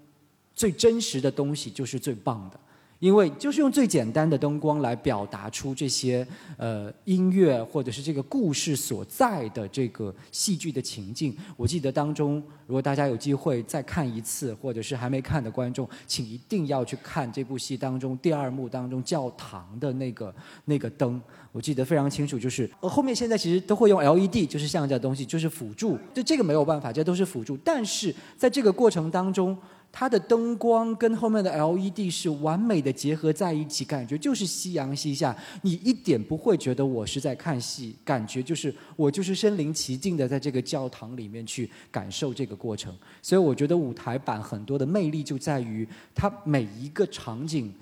最真实的东西，就是最棒的。因为就是用最简单的灯光来表达出这些呃音乐或者是这个故事所在的这个戏剧的情境。我记得当中，如果大家有机会再看一次，或者是还没看的观众，请一定要去看这部戏当中第二幕当中教堂的那个那个灯。我记得非常清楚，就是呃后面现在其实都会用 LED，就是像这样东西，就是辅助。就这个没有办法，这都是辅助。但是在这个过程当中，它的灯光跟后面的 LED 是完美的结合在一起，感觉就是夕阳西下，你一点不会觉得我是在看戏，感觉就是我就是身临其境的在这个教堂里面去感受这个过程。所以我觉得舞台版很多的魅力就在于它每一个场景。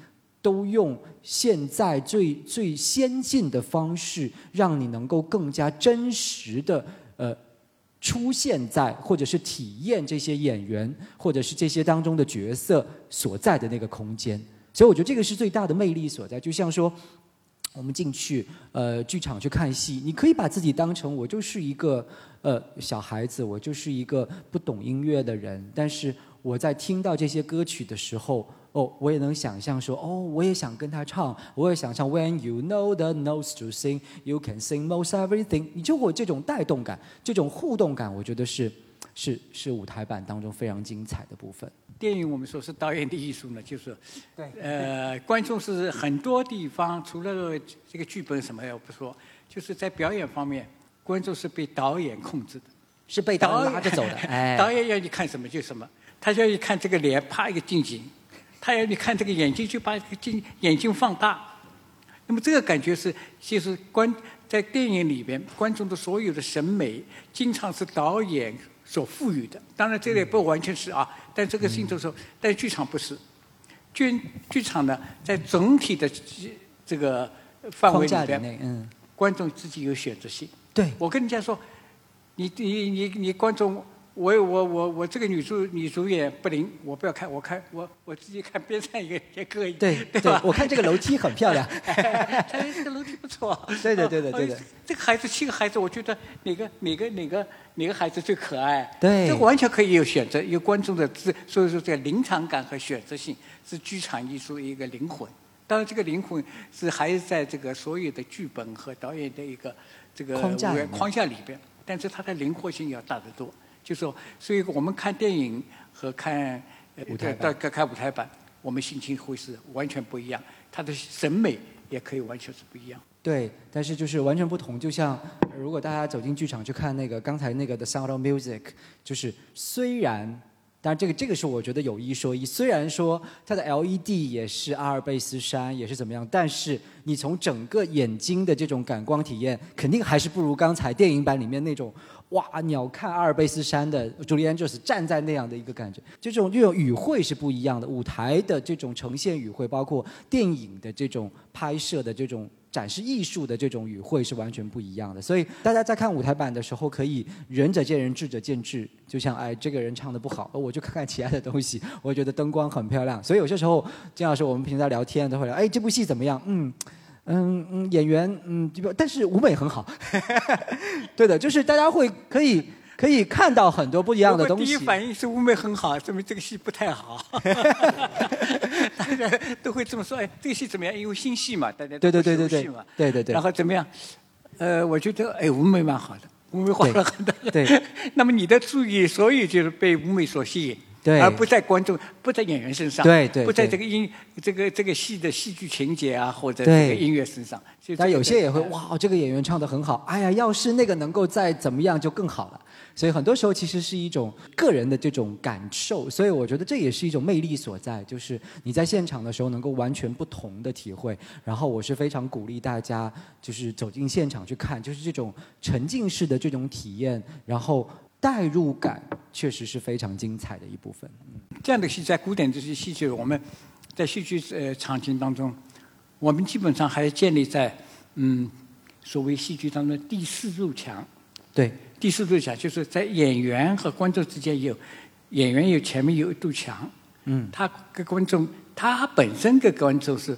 都用现在最最先进的方式，让你能够更加真实的呃出现在或者是体验这些演员或者是这些当中的角色所在的那个空间。所以我觉得这个是最大的魅力所在。就像说，我们进去呃剧场去看戏，你可以把自己当成我就是一个呃小孩子，我就是一个不懂音乐的人，但是我在听到这些歌曲的时候。哦，我也能想象说，哦，我也想跟他唱，我也想象 When you know the notes to sing, you can sing most everything。你就会这种带动感，这种互动感，我觉得是是是舞台版当中非常精彩的部分。电影我们说是导演的艺术呢，就是对呃，观众是很多地方除了这个剧本什么也不说，就是在表演方面，观众是被导演控制的，是被导演拉着走的。哎，导演要你看什么就什么，他要你看这个脸，啪一个近景。他要你看这个眼睛，就把这个睛眼睛放大。那么这个感觉是，就是观在电影里边，观众的所有的审美，经常是导演所赋予的。当然，这个也不完全是啊。但这个事情就是说，但剧场不是。剧剧场呢，在总体的这个范围里边，嗯，观众自己有选择性。对，我跟人家说，你你你你观众。我我我我这个女主女主演不灵，我不要看，我看我我自己看边上一个也可以，对对吧？我看这个楼梯很漂亮，这个楼梯不错。对对对对对对。这个孩子七个孩子，我觉得哪个哪个哪个哪个孩子最可爱？对。这完全可以有选择，有观众的自，所以说这个临场感和选择性是剧场艺术一个灵魂。当然，这个灵魂是还是在这个所有的剧本和导演的一个这个框架框架里边，但是它的灵活性要大得多。就说，所以我们看电影和看舞台到看舞台版，我们心情会是完全不一样，他的审美也可以完全是不一样。对，但是就是完全不同。就像如果大家走进剧场去看那个刚才那个的《Sound of Music》，就是虽然。当然，这个这个是我觉得有一说一。虽然说它的 LED 也是阿尔卑斯山，也是怎么样，但是你从整个眼睛的这种感光体验，肯定还是不如刚才电影版里面那种哇鸟瞰阿尔卑斯山的朱利安就是站在那样的一个感觉。这种这种语汇是不一样的，舞台的这种呈现语汇，包括电影的这种拍摄的这种。展示艺术的这种语汇是完全不一样的，所以大家在看舞台版的时候，可以仁者见仁，智者见智。就像哎，这个人唱的不好，我就看看其他的东西。我觉得灯光很漂亮，所以有些时候金老师我们平时在聊天都会聊，哎，这部戏怎么样？嗯嗯嗯，演员嗯，但是舞美很好。对的，就是大家会可以。可以看到很多不一样的东西。第一反应是舞美很好，说明这个戏不太好。大家都会这么说，哎，这个戏怎么样？因为新戏嘛，大家对对对对对，对对对。然后怎么样？呃，我觉得哎，舞美蛮好的，舞美花了很多。对。那么你的注意，所以就是被舞美所吸引。而不在观众，不在演员身上，对对，不在这个音，这个这个戏的戏剧情节啊，或者这个音乐身上。但有些也会哇，这个演员唱的很好，哎呀，要是那个能够再怎么样就更好了。所以很多时候其实是一种个人的这种感受，所以我觉得这也是一种魅力所在，就是你在现场的时候能够完全不同的体会。然后我是非常鼓励大家，就是走进现场去看，就是这种沉浸式的这种体验，然后。代入感确实是非常精彩的一部分。这样的戏在古典这些戏剧，我们在戏剧呃场景当中，我们基本上还建立在嗯所谓戏剧当中第四堵墙。对，第四堵墙就是在演员和观众之间有演员有前面有一堵墙。嗯。他跟观众，他本身跟观众是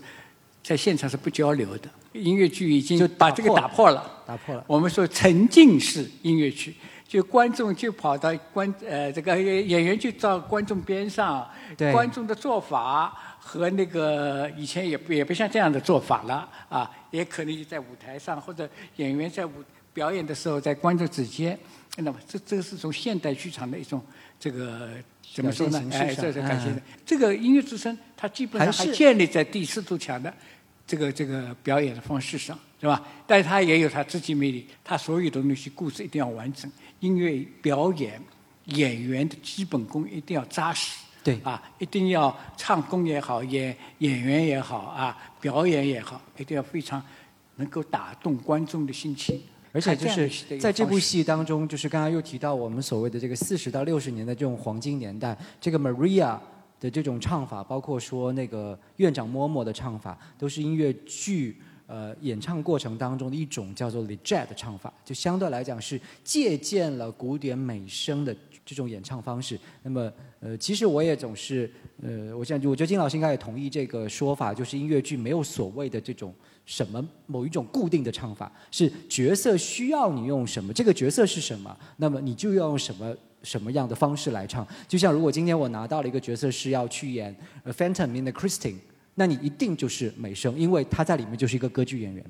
在现场是不交流的。音乐剧已经把这个打破了。打破了。我们说沉浸式音乐剧。就观众就跑到观呃这个演员就到观众边上，观众的做法和那个以前也不也不像这样的做法了啊，也可能在舞台上或者演员在舞表演的时候在观众之间，那么这这是从现代剧场的一种这个怎么说呢？哎，这是感谢的。这个音乐之声它基本上还建立在第四堵墙的这个这个表演的方式上，是吧？但是他也有他自己魅力，他所有的东西故事一定要完整。音乐表演演员的基本功一定要扎实，对啊，一定要唱功也好，演演员也好啊，表演也好，一定要非常能够打动观众的心情。而且就是在这部戏当中，就是刚刚又提到我们所谓的这个四十到六十年的这种黄金年代，这个 Maria 的这种唱法，包括说那个院长嬷嬷的唱法，都是音乐剧呃演唱过程当中的一种叫做 legged 的唱法，就相对来讲是借鉴了古典美声的这种演唱方式。那么呃，其实我也总是呃，我想我觉得金老师应该也同意这个说法，就是音乐剧没有所谓的这种。什么某一种固定的唱法是角色需要你用什么？这个角色是什么？那么你就要用什么什么样的方式来唱？就像如果今天我拿到了一个角色是要去演《Phantom in the Christine》，那你一定就是美声，因为他在里面就是一个歌剧演员。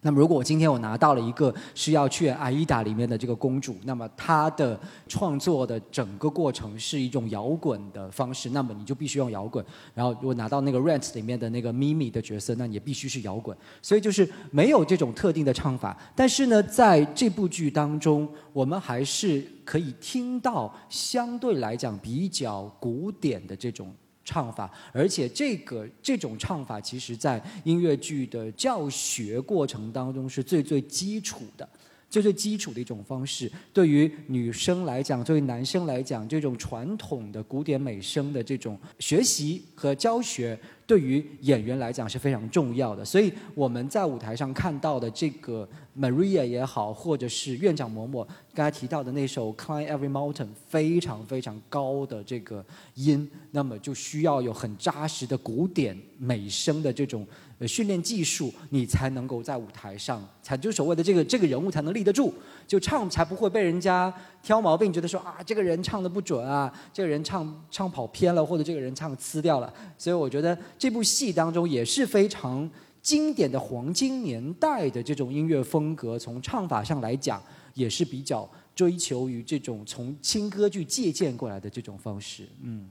那么，如果我今天我拿到了一个是要去《阿依达》里面的这个公主，那么她的创作的整个过程是一种摇滚的方式，那么你就必须用摇滚。然后，如果拿到那个《Rent》里面的那个咪咪的角色，那你也必须是摇滚。所以，就是没有这种特定的唱法。但是呢，在这部剧当中，我们还是可以听到相对来讲比较古典的这种。唱法，而且这个这种唱法，其实在音乐剧的教学过程当中是最最基础的，最最基础的一种方式。对于女生来讲，对于男生来讲，这种传统的古典美声的这种学习和教学。对于演员来讲是非常重要的，所以我们在舞台上看到的这个 Maria 也好，或者是院长嬷嬷刚才提到的那首 Climb Every Mountain，非常非常高的这个音，那么就需要有很扎实的古典美声的这种呃训练技术，你才能够在舞台上，才就所谓的这个这个人物才能立得住，就唱才不会被人家挑毛病，觉得说啊这个人唱的不准啊，这个人唱唱跑偏了，或者这个人唱呲掉了，所以我觉得。这部戏当中也是非常经典的黄金年代的这种音乐风格，从唱法上来讲，也是比较追求于这种从轻歌剧借鉴过来的这种方式。嗯，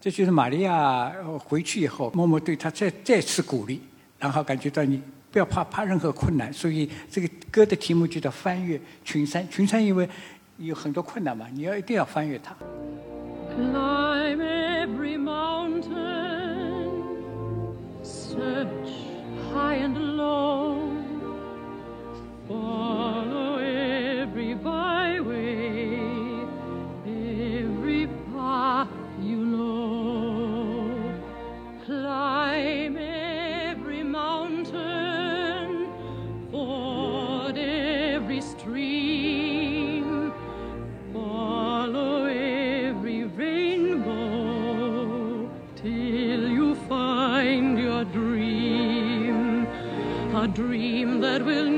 这就是玛利亚回去以后，默默对他再再次鼓励，然后感觉到你不要怕怕任何困难，所以这个歌的题目就叫翻越群山。群山因为有很多困难嘛，你要一定要翻越它。search high and low, follow dream that will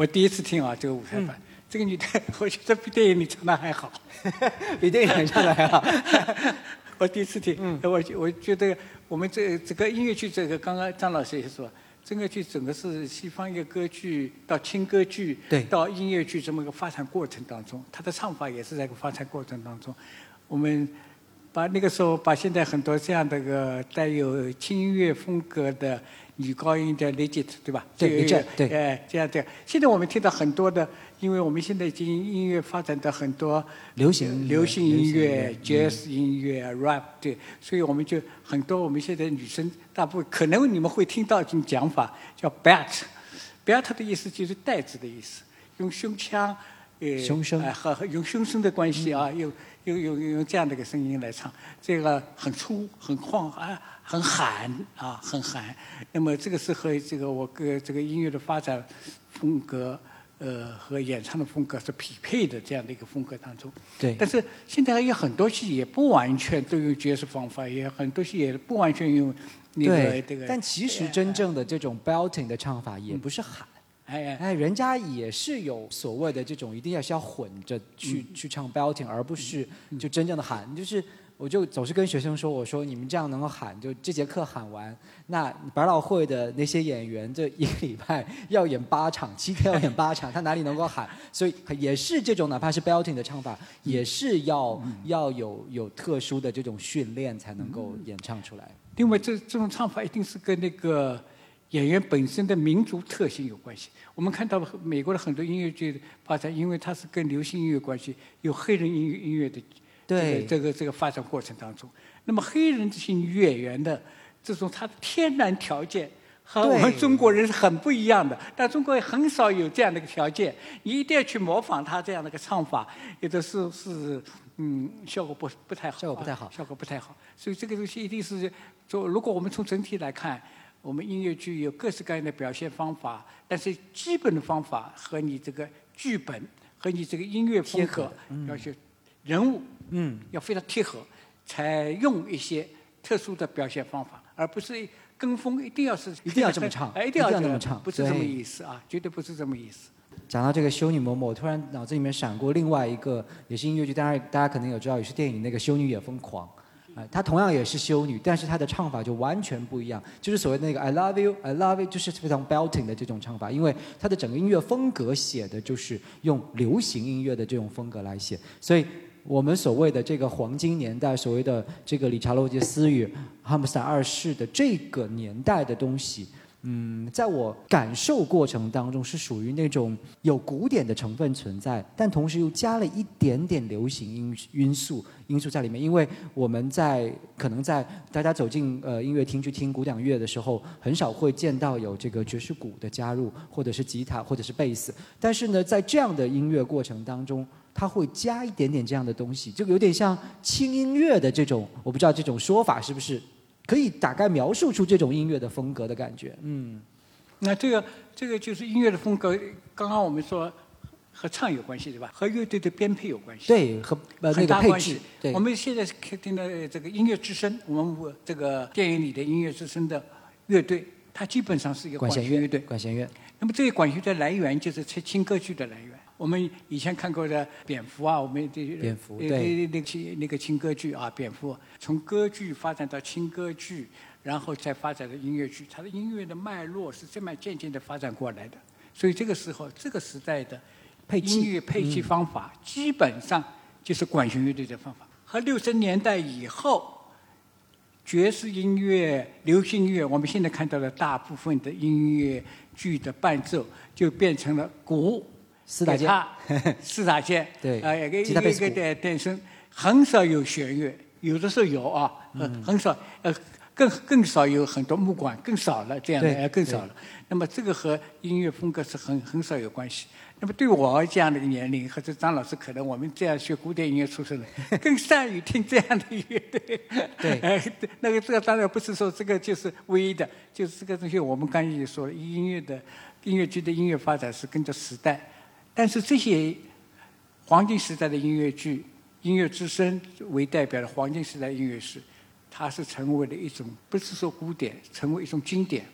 我第一次听啊，这个舞台版，这个女的，我觉得比电影里唱的还好。比电影里唱的还好。我第一次听，我我觉得我们这这个音乐剧，这个刚刚张老师也说，这个剧整个是西方一个歌剧到轻歌剧，对。到音乐剧这么一个发展过程当中，它的唱法也是在一个发展过程当中，我们把那个时候把现在很多这样的个带有轻音乐风格的女高音的 legit 对吧？对这个 legit，对哎，这样这样。现在我们听到很多的，因为我们现在已经音乐发展的很多流行流行音乐、jazz 音乐、rap 对，所以我们就很多我们现在女生大部分可能你们会听到一种讲法叫 bat，bat 的意思就是带子的意思，用胸腔。呃，胸声哎和和用雄声的关系啊，用用用用这样的一个声音来唱，这个很粗、很旷啊，很喊啊，很喊。那么这个是和这个我个这个音乐的发展风格，呃，和演唱的风格是匹配的这样的一个风格当中。对但是现在有很多戏也不完全都用爵士方法，也很多戏也不完全用那个这个。，但其实真正的这种 belting 的唱法也不是喊。哎哎哎，人家也是有所谓的这种，一定要是要混着去、去唱 belting，而不是就真正的喊。就是我就总是跟学生说，我说你们这样能够喊，就这节课喊完，那百老汇的那些演员这一个礼拜要演八场，七天要演八场，他哪里能够喊？所以也是这种，哪怕是 belting 的唱法，也是要、要有有特殊的这种训练才能够演唱出来。因为，这这种唱法一定是跟那个演员本身的民族特性有关系。我们看到美国的很多音乐剧的发展，因为它是跟流行音乐关系，有黑人音乐音乐的对这个这个这个发展过程当中，那么黑人这些女演员的这种她的天然条件。和我们中国人是很不一样的，但中国也很少有这样的一个条件，你一定要去模仿她这样的一个唱法，有的是是嗯效果不不太好啊，效果不太好效果不太好。所以这个东西一定是就如果我们从整体来看，我们音乐剧有各式各样的表现方法，但是基本的方法和你这个剧本和你这个音乐风格要去人物嗯，要非常贴合，采用一些特殊的表现方法，而不是跟风一定要是一定要这么唱哎，一定要一定要这么唱不是这么意思啊，绝对不是这么意思。讲到这个修女嬷嬷，我突然脑子里面闪过另外一个，也是音乐剧，当然大家可能有知道，也是电影那个《修女也疯狂》。她同样也是修女，但是她的唱法就完全不一样，就是所谓那个 “I love you, I love you”，就是非常 belting 的这种唱法，因为她的整个音乐风格写的就是用流行音乐的这种风格来写，所以我们所谓的这个黄金年代，所谓的这个理查罗杰斯与哈姆斯坦二世的这个年代的东西，嗯，在我感受过程当中是属于那种有古典的成分存在，但同时又加了一点点流行因因素因素在里面。因为我们在可能在大家走进呃音乐厅去听古典乐的时候，很少会见到有这个爵士鼓的加入，或者是吉他，或者是贝斯。但是呢，在这样的音乐过程当中，它会加一点点这样的东西，就有点像轻音乐的这种，我不知道这种说法是不是可以大概描述出这种音乐的风格的感觉。嗯，那这个这个就是音乐的风格，刚刚我们说和唱有关系对吧？和乐队的编配有关系。对，和呃那很个配置大关系，。对我，们现在听的这个音乐之声，我们这个电影里的音乐之声的乐队，它基本上是一个管弦乐队。管弦乐，那么这个管弦的来源就是轻轻歌剧的来源。我们以前看过的蝙蝠啊，我们这蝙蝠那对那那个轻那个轻歌剧啊，蝙蝠从歌剧发展到轻歌剧，然后再发展到音乐剧，它的音乐的脉络是这么渐渐的发展过来的。所以这个时候，这个时代的配音乐配器方法、基本上就是管弦乐队的方法。和六十年代以后，爵士音乐、流行音乐，我们现在看到的大部分的音乐剧的伴奏，就变成了鼓、四大件 四大件，对啊，一个一个一个吉他贝斯鼓电电声，很少有弦乐，有的时候有啊，嗯呃很少，呃，更更少有很多木管，更少了这样的，呃更少了。那么这个和音乐风格是很很少有关系。那么对我这样的一个年龄，或者张老师，可能我们这样学古典音乐出身的，更善于听这样的乐队。对呃，那个这个当然不是说这个就是唯一的，就是这个东西我们刚才也说了，音乐的音乐剧的音乐发展是跟着时代，但是这些黄金时代的音乐剧，音乐之声为代表的黄金时代音乐史，它是成为了一种不是说古典，成为一种经典。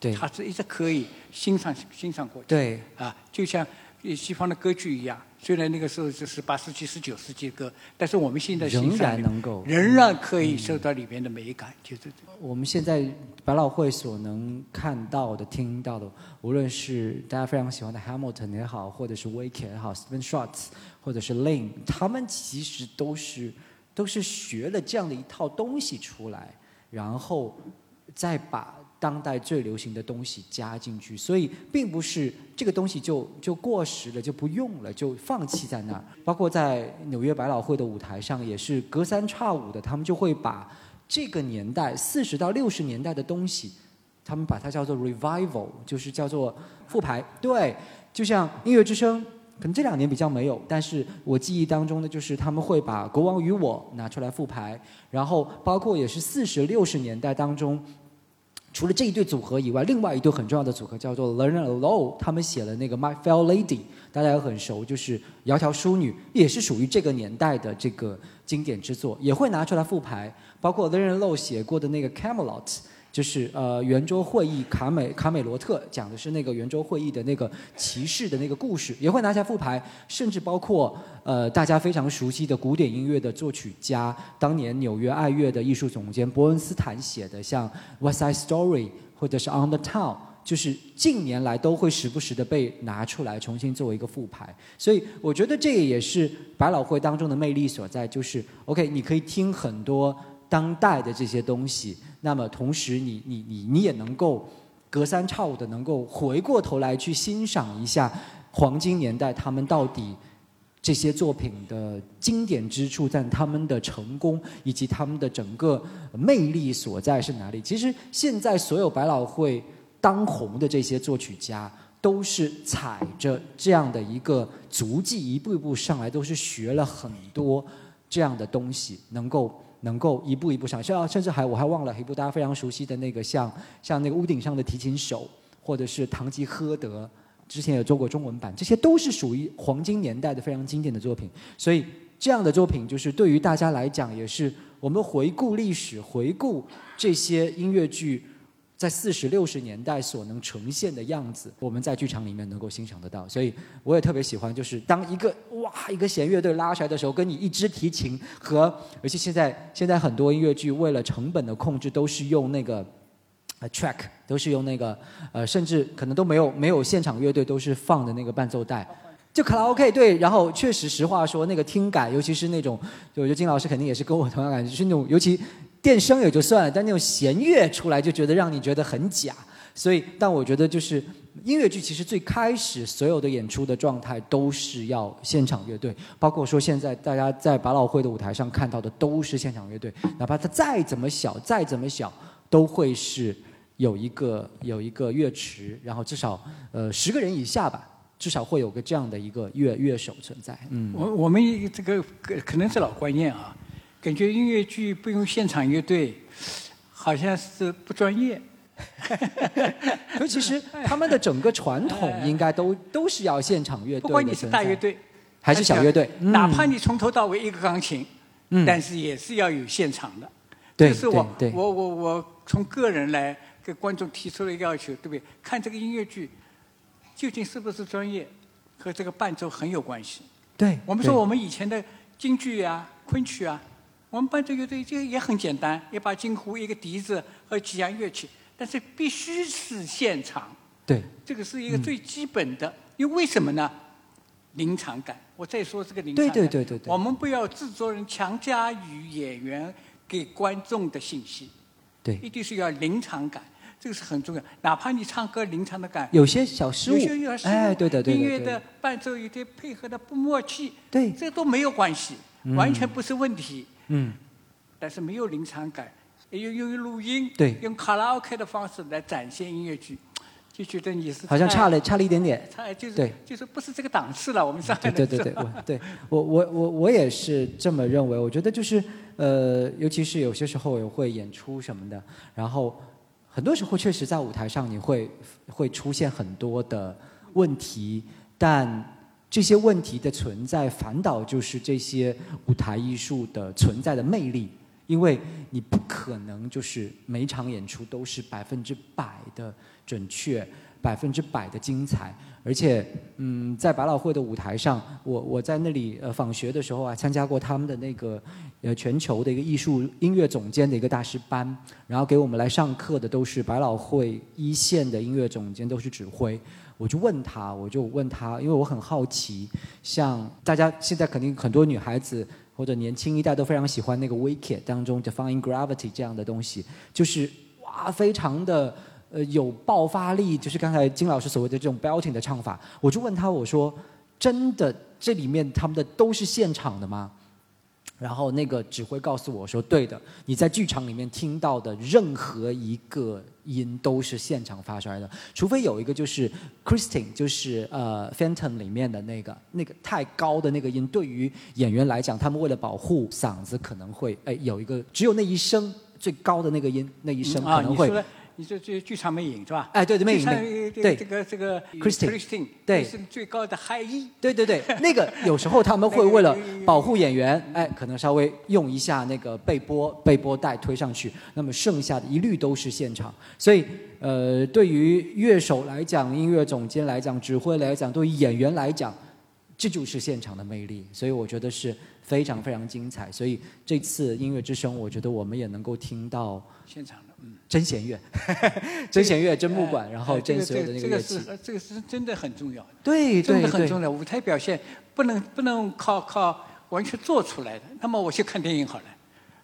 对它是一直可以欣赏欣赏过去。对，啊，就像呃西方的歌剧一样，虽然那个时候是十八世纪、十九世纪的歌，但是我们现在仍然能够。仍然可以受到里面的美感，就是这我们现在百老汇所能看到的、听到的，无论是大家非常喜欢的 Hamilton 也好，或者是 Wicked 也好，Stephen Schwartz 或者是 Lin，他们其实都是都是学了这样的一套东西出来，然后再把当代最流行的东西加进去，所以并不是这个东西就就过时了，就不用了，就放弃在那儿。包括在纽约百老汇的舞台上，也是隔三差五的，他们就会把这个年代四十到六十年代的东西，他们把它叫做 revival，就是叫做复排。对，就像音乐之声。可能这两年比较没有，但是我记忆当中呢，就是他们会把《国王与我》拿出来复排，然后包括也是四十六十年代当中，除了这一对组合以外，另外一对很重要的组合叫做 Learn a Low，他们写了那个 My Fair Lady，大家也很熟，就是《窈窕淑女》，也是属于这个年代的这个经典之作，也会拿出来复牌。包括 Learn a Low 写过的那个 Camelot，就是呃圆桌会议卡美卡美罗特讲的是那个圆桌会议的那个骑士的那个故事，也会拿下复牌，甚至包括呃大家非常熟悉的古典音乐的作曲家，当年纽约爱乐的艺术总监伯恩斯坦写的像《West Side Story》或者是《On the Town》。就是近年来都会时不时的被拿出来重新作为一个复牌，所以我觉得这也是百老汇当中的魅力所在，就是 OK，你可以听很多当代的这些东西，那么同时你你你你也能够隔三差五的能够回过头来去欣赏一下黄金年代他们到底这些作品的经典之处，在他们的成功以及他们的整个魅力所在是哪里。其实现在所有百老汇。当红的这些作曲家都是踩着这样的一个足迹，一步一步上来，都是学了很多这样的东西，能够能够一步一步上。甚甚至还我还忘了一部大家非常熟悉的那个，像像那个屋顶上的提琴手，或者是堂吉诃德，之前也做过中文版，这些都是属于黄金年代的非常经典的作品。所以这样的作品，就是对于大家来讲，也是我们回顾历史，回顾这些音乐剧。在四十六十年代所能呈现的样子，我们在剧场里面能够欣赏得到，所以我也特别喜欢，就是当一个哇一个弦乐队拉出来的时候，跟你一支提琴和，而且现在现在很多音乐剧为了成本的控制，都是用那个 track，都是用那个呃，甚至可能都没有没有现场乐队，都是放的那个伴奏带，就卡拉 OK 对，然后确实实话说，那个听感，尤其是那种，就我觉得金老师肯定也是跟我同样感觉，就是那种尤其。电声也就算了，但那种弦乐出来就觉得让你觉得很假。所以，但我觉得就是音乐剧其实最开始所有的演出的状态都是要现场乐队，包括说现在大家在百老汇的舞台上看到的都是现场乐队，哪怕它再怎么小，再怎么小，都会是有一个有一个乐池，然后至少呃十个人以下吧，至少会有个这样的一个乐乐手存在。嗯，我我们这个可可能是老观念啊。感觉音乐剧不用现场乐队，好像是不专业。可其实他们的整个传统应该都都是要现场乐队。不管你是大乐队还是小乐队，哪怕你从头到尾一个钢琴，但是也是要有现场的。对这是我我我我从个人来给观众提出了一个要求，对不对？看这个音乐剧究竟是不是专业，和这个伴奏很有关系。对，我们说我们以前的京剧啊、昆曲啊。我们伴奏乐队就也很简单，一把金胡，一个笛子和几样乐器，但是必须是现场。对，这个是一个最基本的。因为为什么呢？临场感。我再说这个临场感。对对对对对。我们不要制作人强加于演员给观众的信息。对。一定是要临场感，这个是很重要。哪怕你唱歌临场的感，有些小失误，有些小失误，哎，对的对的。音乐的伴奏有点配合的不默契，对，这都没有关系，完全不是问题。嗯，但是没有临场感，又用录音，对，用卡拉 OK 的方式来展现音乐剧，就觉得你是好像差了差了一点点，差就是对，就是不是这个档次了。我们上海对对对对，我对我我我我也是这么认为。我觉得就是呃，尤其是有些时候也会演出什么的，然后很多时候确实在舞台上你会会出现很多的问题，但。这些问题的存在，反倒就是这些舞台艺术的存在的魅力，因为你不可能就是每场演出都是百分之百的准确，百分之百的精彩。而且，嗯，在百老汇的舞台上，我我在那里呃访学的时候啊，参加过他们的那个呃全球的一个艺术音乐总监的一个大师班，然后给我们来上课的都是百老汇一线的音乐总监，都是指挥。我就问他，我就问他，因为我很好奇，像大家现在肯定很多女孩子或者年轻一代都非常喜欢那个《Wicked》当中《Defying Gravity》这样的东西，就是哇，非常的呃有爆发力，就是刚才金老师所谓的这种 belting 的唱法。我就问他，我说真的，这里面他们的都是现场的吗？然后那个指挥告诉我说：“对的，你在剧场里面听到的任何一个音都是现场发出来的，除非有一个就是 Christine，就是呃 Phantom 里面的那个那个太高的那个音，对于演员来讲，他们为了保护嗓子，可能会哎有一个只有那一声最高的那个音那一声可能会你这这剧场魅影是吧？哎对对魅影对这个这个这个 Christine Christine 对是最高的嗨一。对对对，那个 有时候他们会为了保护演员，哎，可能稍微用一下那个背波背波带推上去，那么剩下的一律都是现场。所以，呃，对于乐手来讲，音乐总监来讲，指挥来讲，对于演员来讲，这就是现场的魅力。所以我觉得是非常非常精彩。所以这次音乐之声，我觉得我们也能够听到现场真弦乐、真弦乐、真木管，然后真所有的那这个乐器。是这个是真的很重要的，对真的很重要。舞台表现不能不能靠靠完全做出来的，那么我去看电影好了，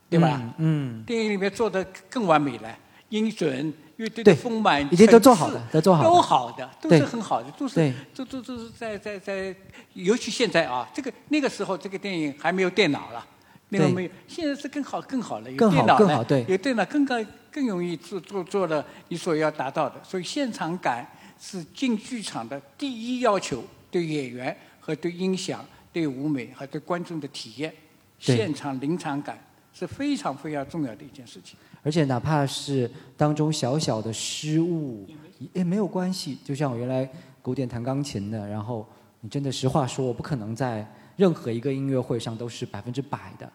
对吧？嗯，电影里面做的更完美了，音准、乐队的丰满，已经都做好了都做好了都好的，都是很好的，都是对都都都是在在在，尤其现在啊，这个那个时候这个电影还没有电脑了。那个没有，现在是更好更好了，有电脑了有电脑更更更容易做做做了你所要达到的，所以现场感是进剧场的第一要求，对演员和对音响、对舞美和对观众的体验，现场临场感是非常非常重要的一件事情。而且哪怕是当中小小的失误，也没有关系。就像我原来古典弹钢琴的，然后你真的实话说，我不可能在任何一个音乐会上都是百分之百的，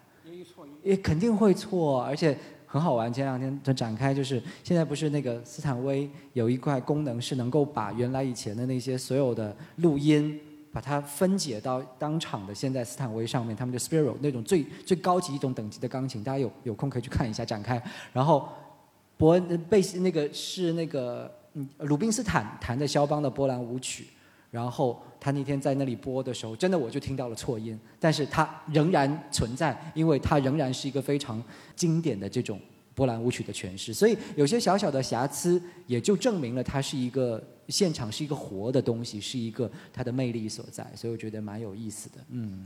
也肯定会错，而且很好玩。前两天的展开就是，现在不是那个斯坦威有一块功能是能够把原来以前的那些所有的录音。把它分解到当场的现在斯坦威上面，他们的 Spiro 那种最最高级一种等级的钢琴，大家有有空可以去看一下展开。然后伯恩贝斯那个是那个嗯鲁宾斯坦弹的肖邦的波兰舞曲，然后他那天在那里播的时候，真的我就听到了错音，但是它仍然存在，因为它仍然是一个非常经典的这种波兰舞曲的诠释，所以有些小小的瑕疵，也就证明了它是一个现场是一个活的东西，是一个它的魅力所在，所以我觉得蛮有意思的，嗯。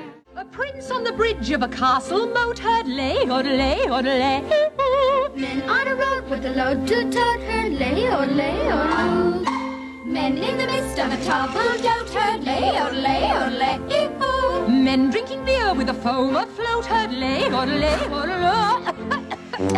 A prince on the bridge of a castle moat heard lay, odelay, odelay. Men on a road with a load to tote her, lay o lay o Men in the midst of a table d'oat heard, lay o lay o lay o Men drinking beer with a foam afloat heard lay, odelay, odelay.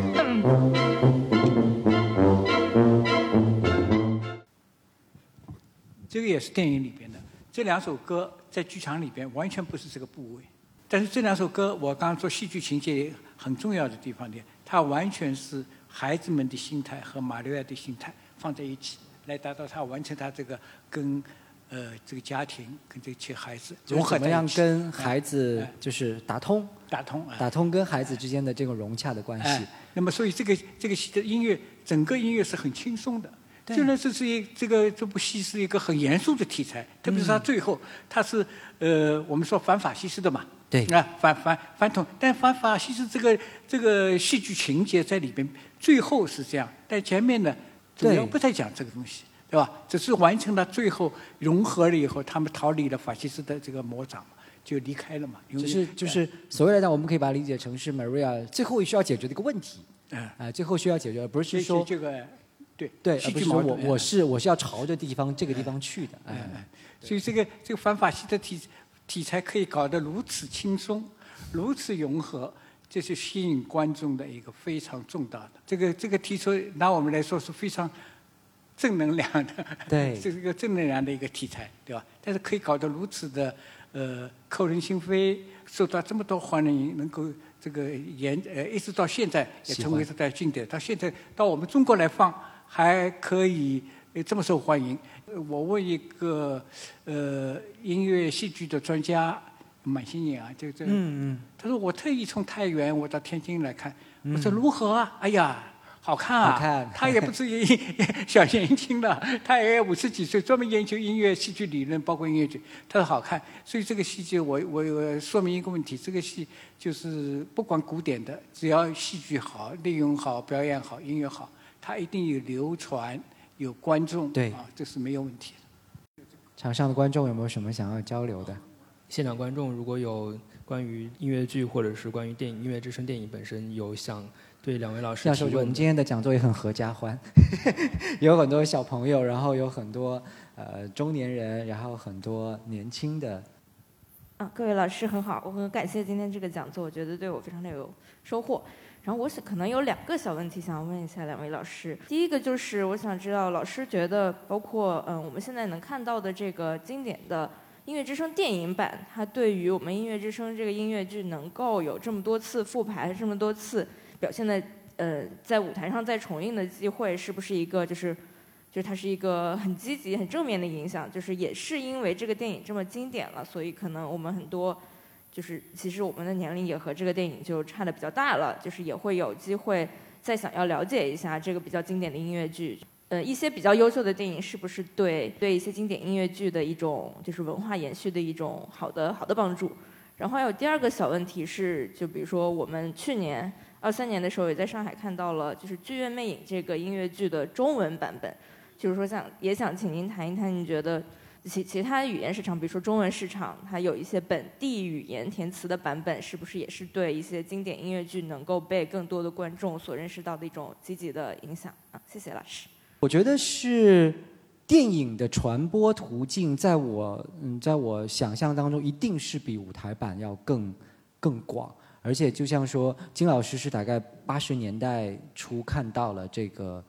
这个也是电影里边的。这两首歌 在剧场里边完全不是这个部位，但是这两首歌我刚刚说戏剧情节很重要的地方呢，它完全是孩子们的心态和马六亚的心态放在一起，来达到他完成他这个跟呃这个家庭跟这些孩子融合怎么样跟孩子哎就是打通，打通啊。打通跟孩子之间的这种融洽的关系哎。，那么所以这个这个戏的音乐，整个音乐是很轻松的。对。虽然这是一这个这部戏是一个很严肃的题材，特别是它最后，它是呃我们说反法西斯的嘛，对。啊反反反统，但反法西斯这个这个戏剧情节在里边，最后是这样，但前面呢主要不太讲这个东西，对吧？只是完成了最后融合了以后，他们逃离了法西斯的这个魔掌，就离开了嘛。因为是就是所谓来讲，我们可以把它理解成是 Maria 最后需要解决的一个问题，嗯。啊、最后需要解决，而不是说这个对对，而戏不是我剧矛盾。我是我是要朝着地方这个地方去的，哎，所以这个这个反法西的题题材可以搞得如此轻松，如此融合，这是吸引观众的一个非常重大的。这个这个提出，拿我们来说是非常正能量的，对。这是一个正能量的一个题材，对吧？但是可以搞得如此的呃扣人心扉，受到这么多欢迎，能够这个延呃一直到现在也成为是在经典，到现在到我们中国来放还可以呃这么受欢迎。呃我问一个呃音乐戏剧的专家满心眼啊，这这，嗯嗯，他说我特意从太原我到天津来看，我说如何啊？哎呀。好看啊！好看 他也不至于 小年轻了，他也五十几岁，专门研究音乐、戏剧理论，包括音乐剧。他说好看，所以这个戏剧我我我说明一个问题：这个戏就是不管古典的，只要戏剧好、内容好、表演好、音乐好，它一定有流传，有观众，对啊，这是没有问题的。场上的观众有没有什么想要交流的？现场观众如果有关于音乐剧或者是关于电影《音乐之声》电影本身有想对两位老师提问的我们今天的讲座也很合家欢，有很多小朋友，然后有很多呃中年人，然后很多年轻的。啊，各位老师很好，我很感谢今天这个讲座，我觉得对我非常的有收获。然后我想可能有两个小问题想问一下两位老师。第一个就是我想知道老师觉得，包括嗯我们现在能看到的这个经典的《音乐之声》电影版，它对于我们《音乐之声》这个音乐剧能够有这么多次复排，这么多次表现的呃在舞台上再重映的机会，是不是一个就是就是它是一个很积极、很正面的影响，就是也是因为这个电影这么经典了，所以可能我们很多，就是其实我们的年龄也和这个电影就差的比较大了，就是也会有机会再想要了解一下这个比较经典的音乐剧。呃，一些比较优秀的电影是不是对对一些经典音乐剧的一种就是文化延续的一种好的好的帮助？然后还有第二个小问题是，就比如说我们去年二三年的时候也在上海看到了，就是《剧院魅影》这个音乐剧的中文版本。就是说想也想请您谈一谈，你觉得其其他语言市场，比如说中文市场，它有一些本地语言填词的版本，是不是也是对一些经典音乐剧能够被更多的观众所认识到的一种积极的影响啊？谢谢老师。我觉得是电影的传播途径，在我嗯，在我想象当中，一定是比舞台版要更更广。而且就像说，金老师是大概八十年代初看到了这个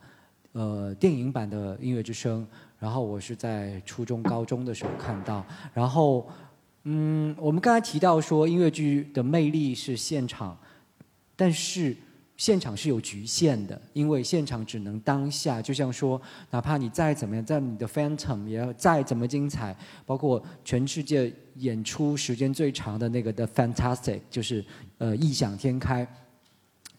呃电影版的音乐之声，然后我是在初中、高中的时候看到，然后嗯，我们刚才提到说音乐剧的魅力是现场，但是现场是有局限的，因为现场只能当下。就像说，哪怕你再怎么样，在你的 Phantom 也要再怎么精彩，包括全世界演出时间最长的那个 The Fantastic，就是呃异想天开，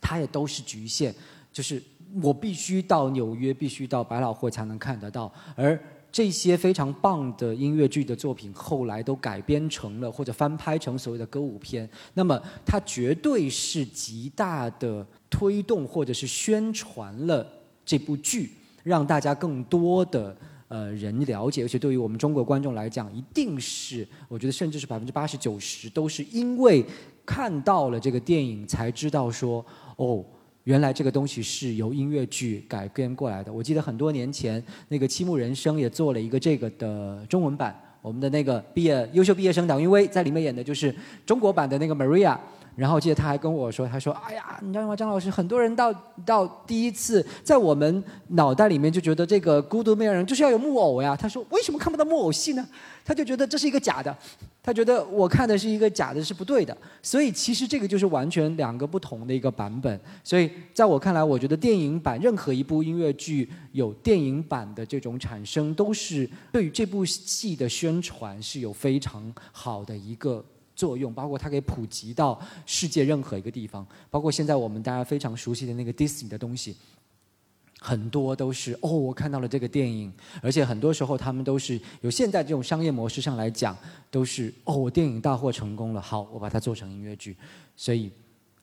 它也都是局限，就是我必须到纽约，必须到百老汇才能看得到，而。这些非常棒的音乐剧的作品，后来都改编成了或者翻拍成所谓的歌舞片。那么，它绝对是极大的推动或者是宣传了这部剧，让大家更多的呃人了解。而且，对于我们中国观众来讲，一定是我觉得甚至是百分之八十九十都是因为看到了这个电影才知道说哦。原来这个东西是由音乐剧改编过来的。我记得很多年前，那个《七木人生》也做了一个这个的中文版。我们的那个毕业优秀毕业生党云威在里面演的就是中国版的那个 Maria。然后记得他还跟我说：“他说，哎呀，你知道吗，张老师，很多人到到第一次，在我们脑袋里面就觉得这个《孤独没有人》就是要有木偶呀。他说，为什么看不到木偶戏呢？他就觉得这是一个假的，他觉得我看的是一个假的，是不对的。所以其实这个就是完全两个不同的一个版本。所以在我看来，我觉得电影版任何一部音乐剧有电影版的这种产生，都是对于这部戏的宣传是有非常好的一个。作用包括它可以普及到世界任何一个地方，包括现在我们大家非常熟悉的那个 Disney 的东西，很多都是哦，我看到了这个电影，而且很多时候他们都是有现在这种商业模式上来讲，都是哦，我电影大获成功了，好，我把它做成音乐剧，所以。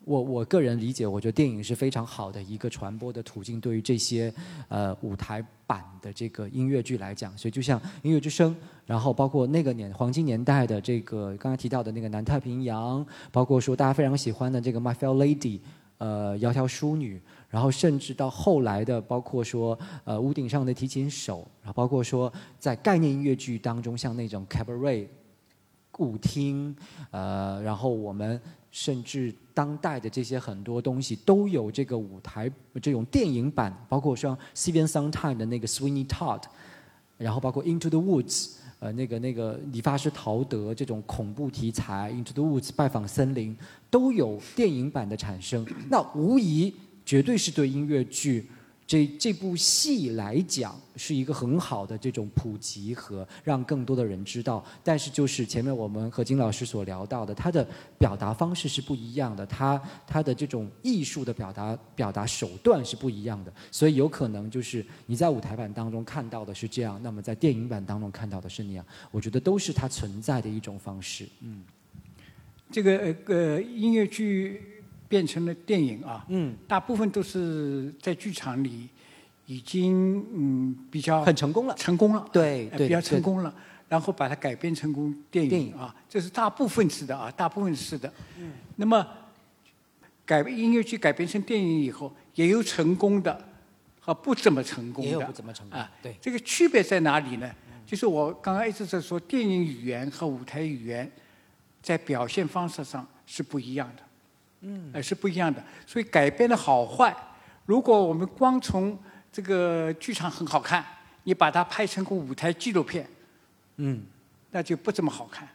我我个人理解，我觉得电影是非常好的一个传播的途径，对于这些呃舞台版的这个音乐剧来讲，所以就像《音乐之声》，然后包括那个年黄金年代的这个刚才提到的那个《南太平洋》，包括说大家非常喜欢的这个《My Fair Lady》，呃，《窈窕淑女》，然后甚至到后来的，包括说呃屋顶上的提琴手，然后包括说在概念音乐剧当中，像那种 Cabaret 舞厅，呃，然后我们。甚至当代的这些很多东西都有这个舞台这种电影版，包括像《s e v e n Sometime》的那个 Sweeney Todd，然后包括《Into the Woods》呃那个那个理发师陶德这种恐怖题材，《Into the Woods》拜访森林都有电影版的产生，那无疑绝对是对音乐剧。这这部戏来讲是一个很好的这种普及和让更多的人知道，但是就是前面我们和金老师所聊到的，他的表达方式是不一样的，他他的这种艺术的表达表达手段是不一样的，所以有可能就是你在舞台版当中看到的是这样，那么在电影版当中看到的是那样，我觉得都是它存在的一种方式。嗯，这个呃呃音乐剧。变成了电影啊，嗯，大部分都是在剧场里已经嗯比较很成功了。成功了，对比较成功了，然后把它改编成功电影啊，这是大部分是的啊，大部分是的。那么改音乐剧改编成电影以后，也有成功的和不怎么成功的，也有不怎么成功啊。对这个区别在哪里呢？就是我刚刚一直在说，电影语言和舞台语言在表现方式上是不一样的。嗯，呃，是不一样的。所以改编的好坏，如果我们光从这个剧场很好看，你把它拍成个舞台纪录片，嗯，那就不怎么好看，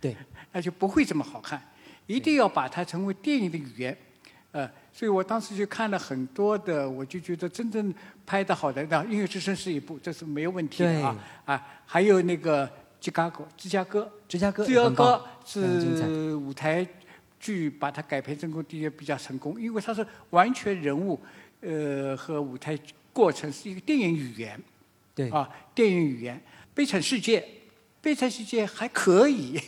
对，那就不会这么好看。一定要把它成为电影的语言，呃，所以我当时就看了很多的，我就觉得真正拍的好的，那《音乐之声》是一部，这是没有问题的啊。啊，还有那个芝加哥，芝加哥，芝加哥芝加哥是舞台剧把它改编成功，的确比较成功，因为它是完全人物，呃和舞台过程是一个电影语言，对啊，电影语言，《悲惨世界》，《悲惨世界》还可以。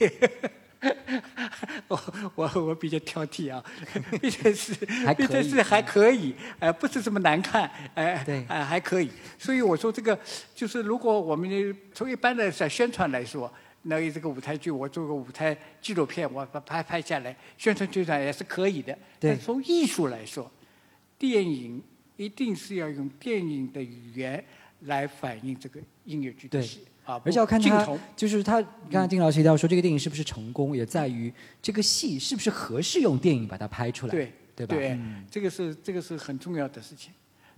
我我我比较挑剔啊，悲惨世还可以悲惨世界还可以，呃，不是这么难看，哎、对哎、还可以。所以我说这个就是，如果我们从一般的在宣传来说，那这个舞台剧，我做个舞台纪录片，我把拍拍下来，宣传宣传也是可以的。但从艺术来说，电影一定是要用电影的语言来反映这个音乐剧的对戏啊，而且要看他就是他刚才丁老师提到说，这个电影是不是成功，也在于这个戏是不是合适用电影把它拍出来，对对吧？对，嗯这个是这个是很重要的事情。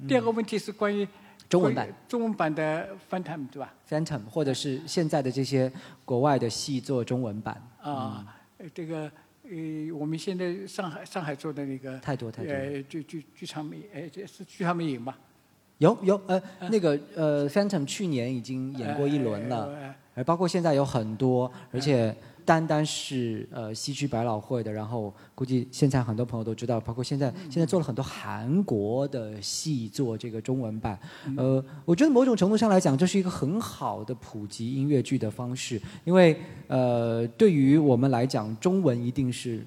第二个问题是关于中文版。中文版的 Phantom，对吧？Phantom 或者是现在的这些国外的戏做中文版，啊，呃这个呃，我们现在上海上海做的那个太多太多呃，剧剧剧场美，呃，这是剧场美影吧？有有呃那个呃 Phantom 去年已经演过一轮了，呃而包括现在有很多，而且单单是呃西区百老汇的，然后估计现在很多朋友都知道，包括现在现在做了很多韩国的戏做这个中文版，呃，我觉得某种程度上来讲，这是一个很好的普及音乐剧的方式，因为呃对于我们来讲，中文一定是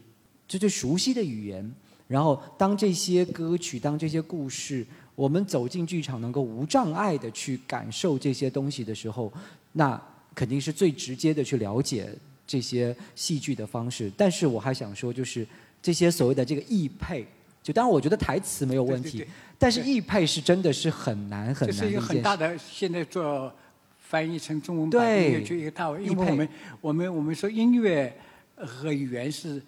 最最熟悉的语言，然后当这些歌曲，当这些故事。我们走进剧场，能够无障碍的去感受这些东西的时候，那肯定是最直接的去了解这些戏剧的方式。但是我还想说，就是这些所谓的这个译配，就当然我觉得台词没有问题，对对对但是译配是真的是很难很难这是一个。很大的，现在做翻译成中文版音乐剧一个大问，因为我们我们我们说音乐和语言是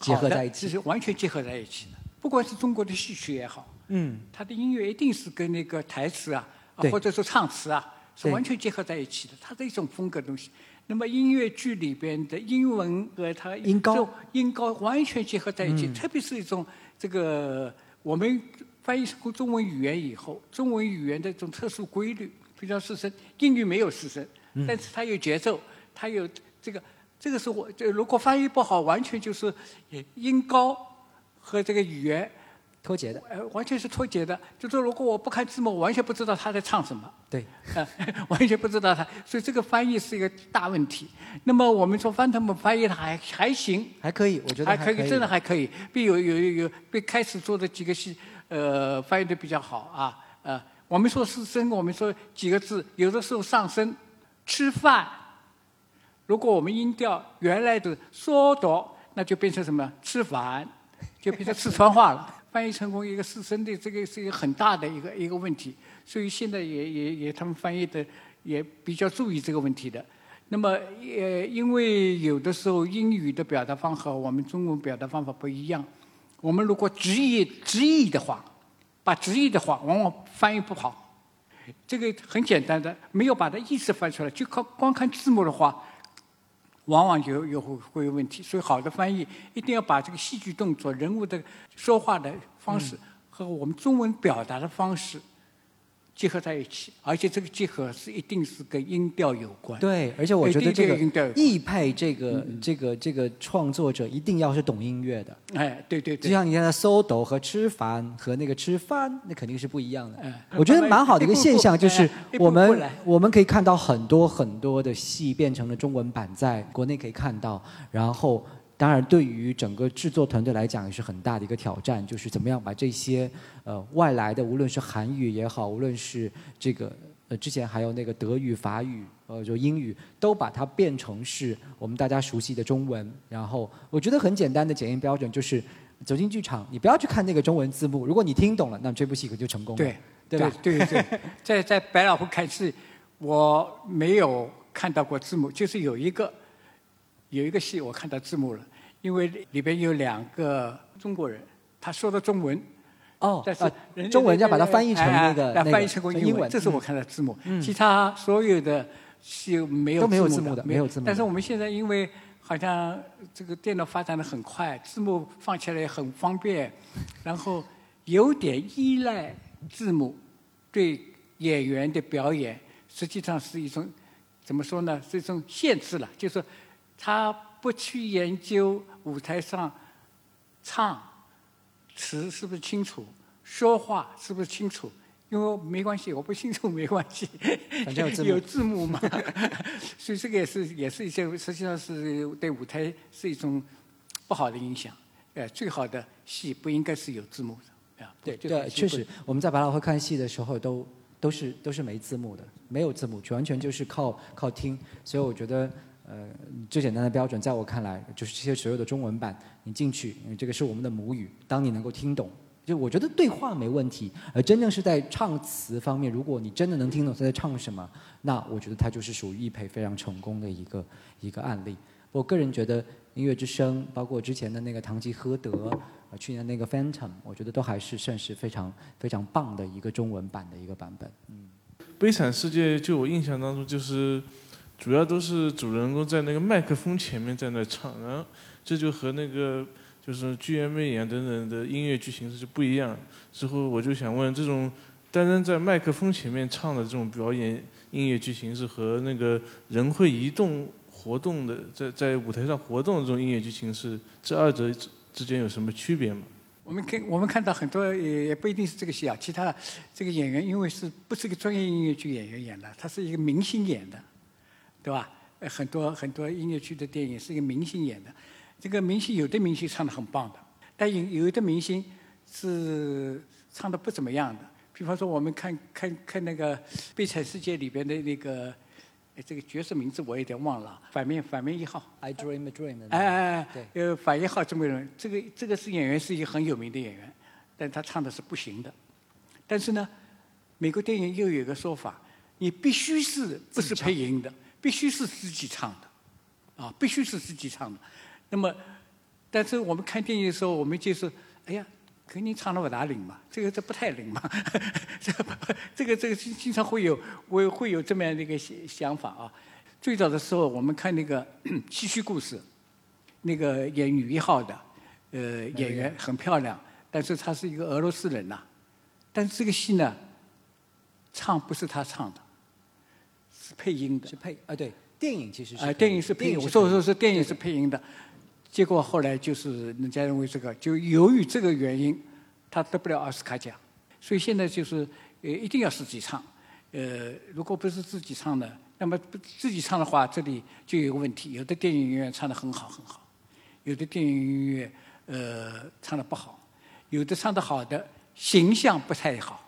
结合在一起是完全结合在一起的。不管是中国的戏曲也好，嗯，它的音乐一定是跟那个台词啊，啊或者说唱词啊，是完全结合在一起的，它是一种风格的东西。那么音乐剧里边的英文和它音高音高完全结合在一起，嗯特别是一种这个我们翻译成中文语言以后，中文语言的这种特殊规律，比较失声，英语没有失声，嗯但是它有节奏，它有这个，这个是我这如果翻译不好，完全就是音高和这个语言。脱节的，呃，完全是脱节的。就说如果我不看字幕，我完全不知道他在唱什么，对，呃，完全不知道他。所以这个翻译是一个大问题。那么我们说翻他们翻译的还还行，还可以，我觉得还可以，真的还可以。比有有有有被开始做的几个戏，呃，翻译的比较好啊。呃，我们说四声，我们说几个字，有的时候上升，吃饭。如果我们音调原来的缩短，那就变成什么？吃饭，就变成四川话了。翻译成功一个失声的，这个是一个很大的一个一个问题。所以现在也也也他们翻译的也比较注意这个问题的。那么呃，因为有的时候英语的表达方和我们中文表达方法不一样，我们如果直译直译的话，把直译的话往往翻译不好。这个很简单的，没有把它意思翻出来，就靠光看字幕的话，往往有有会会有问题。所以好的翻译一定要把这个戏剧动作、人物的说话的方式和我们中文表达的方式结合在一起，而且这个结合是一定是跟音调有关。对，而且我觉得这个对音调有关译配这个这个这个创作者一定要是懂音乐的。哎，对对对就。像你看的搜抖和吃饭和那个吃饭，那肯定是不一样的。哎我觉得蛮好的一个现象就是我们我们可以看到很多很多的戏变成了中文版，在国内可以看到，然后当然，对于整个制作团队来讲也是很大的一个挑战，就是怎么样把这些呃外来的，无论是韩语也好，无论是这个呃之前还有那个德语、法语，呃就英语，都把它变成是我们大家熟悉的中文。然后我觉得很简单的检验标准就是走进剧场，你不要去看那个中文字幕，如果你听懂了，那这部戏可就成功了。对对吧？对对对，在在百老汇看戏，我没有看到过字幕，就是有一个有一个戏我看到字幕了，因为里边有两个中国人，他说的中文。哦，但是中文要把它翻译成那个那个哎翻译成英英文这是我看到字幕。其他所有的戏没有都没有字字幕的没没有字幕但是我们现在因为好像这个电脑发展的很快，字幕放起来也很方便，然后有点依赖字幕对演员的表演，实际上是一种怎么说呢？是一种限制了，就是说他不去研究舞台上唱词是不是清楚，说话是不是清楚。因为没关系，我不清楚没关系，反正有字幕嘛，所以这个也是也是一些实际上是对舞台是一种不好的影响。呃，最好的戏不应该是有字幕的啊。对对，确实，我们在百老汇看戏的时候都都是都是没字幕的，没有字幕，完全就是靠靠听。所以我觉得，呃，最简单的标准，在我看来，就是这些所有的中文版，你进去，因为这个是我们的母语，当你能够听懂。就我觉得对话没问题，而真正是在唱词方面，如果你真的能听懂他在唱什么，那我觉得他就是属于易配非常成功的一个一个案例。我个人觉得《音乐之声》，包括之前的那个《堂吉诃德》，去年那个《Phantom》，我觉得都还是算是非常非常棒的一个中文版的一个版本。嗯悲惨世界》就我印象当中就是，主要都是主人公在那个麦克风前面在那唱，然后这就和那个就是剧院魅影等等的音乐剧形式就不一样。之后我就想问，这种单单在麦克风前面唱的这种表演音乐剧形式和那个人会移动活动的在在舞台上活动的这种音乐剧形式，这二者之间有什么区别吗？我们看我们看到很多也也不一定是这个戏啊，其他的这个演员因为是不是个专业音乐剧演员演的，他是一个明星演的，对吧？呃很多很多音乐剧的电影是一个明星演的，这个明星有的明星唱的很棒的，但有有的明星是唱的不怎么样的。比方说我们看看看那个《悲惨世界》里边的那个，呃这个角色名字我有点忘了，反面反面一号。I dream a dream。哎哎哎，对，呃，反一号这么人，这个这个是演员，是一个很有名的演员，但他唱的是不行的。但是呢，美国电影又有一个说法，你必须是不是配音的，必须是自己唱的，啊，必须是自己唱的。那么，但是我们看电影的时候，我们就是，哎呀，肯定唱的不大灵嘛，这个这不太灵嘛，这 这个这个经经常会有会会有这么样的一个想想法啊。最早的时候，我们看那个 戏曲故事，那个演女一号的，呃，演员很漂亮，但是她是一个俄罗斯人呐、但是这个戏呢，唱不是她唱的，是配音的是。配啊，对，电影其实是啊，电影是配音，我说说是电影是配音的，结果后来就是人家认为这个，就由于这个原因，他得不了奥斯卡奖，所以现在就是呃一定要自己唱，呃，如果不是自己唱的，那么不自己唱的话，这里就有个问题，有的电影音乐唱的很好很好，有的电影音乐呃唱的不好，有的唱的好的形象不太好。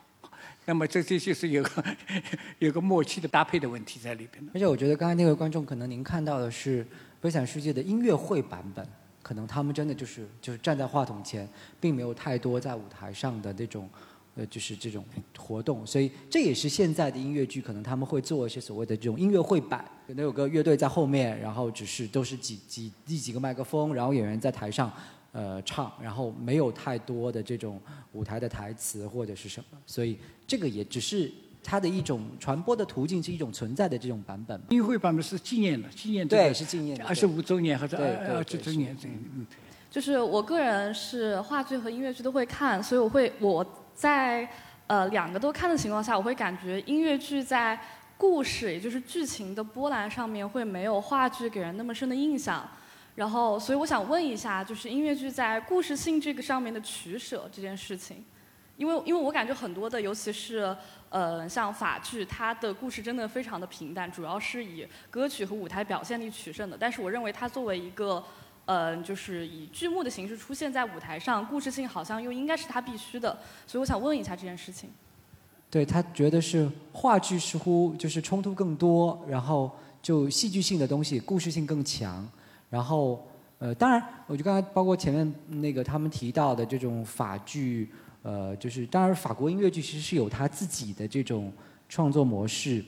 那么这这就是有个 有个默契的搭配的问题在里边。而且我觉得刚才那位观众可能您看到的是《悲惨世界》的音乐会版本，可能他们真的就是就是站在话筒前，并没有太多在舞台上的那种，呃，就是这种活动，所以这也是现在的音乐剧可能他们会做一些所谓的这种音乐会版，可能有个乐队在后面，然后只是都是几几第几个麦克风，然后演员在台上。呃，唱，然后没有太多的这种舞台的台词或者是什么，所以这个也只是它的一种传播的途径，是一种存在的这种版本。音乐会版本是纪念的，纪念这对，是纪念的二十五周年或者对二十周年这，嗯，就是我个人是话剧和音乐剧都会看，所以我会我在呃两个都看的情况下，我会感觉音乐剧在故事也就是剧情的波澜上面会没有话剧给人那么深的印象。然后，所以我想问一下，就是音乐剧在故事性这个上面的取舍这件事情，因为因为我感觉很多的，尤其是呃像法剧，它的故事真的非常的平淡，主要是以歌曲和舞台表现力取胜的。但是我认为它作为一个嗯、就是以剧目的形式出现在舞台上，故事性好像又应该是它必须的，所以我想问一下这件事情。对他觉得是话剧似乎就是冲突更多，然后就戏剧性的东西故事性更强，然后呃，当然，我就刚才包括前面那个他们提到的这种法剧，呃，就是当然法国音乐剧其实是有它自己的这种创作模式。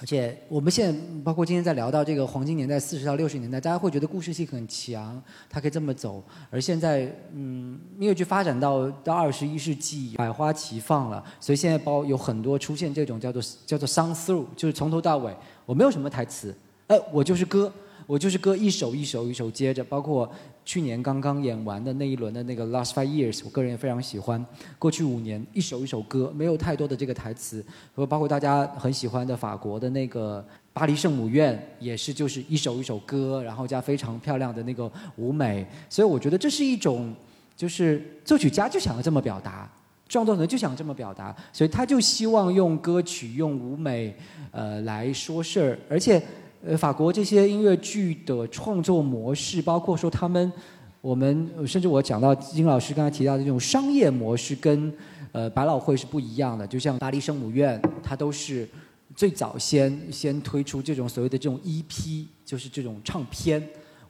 而且我们现在包括今天在聊到这个黄金年代四十到六十年代，大家会觉得故事性很强，它可以这么走。而现在，嗯，音乐剧发展到到二十一世纪，百花齐放了，所以现在包有很多出现这种叫做叫做 song through，就是从头到尾我没有什么台词，哎，我就是歌，我就是歌，一首一首一首接着，包括去年刚刚演完的那一轮的那个 Last Five Years，我个人也非常喜欢。过去五年一首一首歌，没有太多的这个台词，和包括大家很喜欢的法国的那个巴黎圣母院，也是就是一首一首歌，然后加非常漂亮的那个舞美。所以我觉得这是一种，就是作曲家就想要这么表达。创作者就想这么表达，所以他就希望用歌曲、用舞美，呃来说事儿，而且。呃，法国这些音乐剧的创作模式，包括说他们，我们甚至我讲到金老师刚才提到的这种商业模式，跟呃百老汇是不一样的。就像巴黎圣母院，它都是最早先先推出这种所谓的这种 EP，就是这种唱片。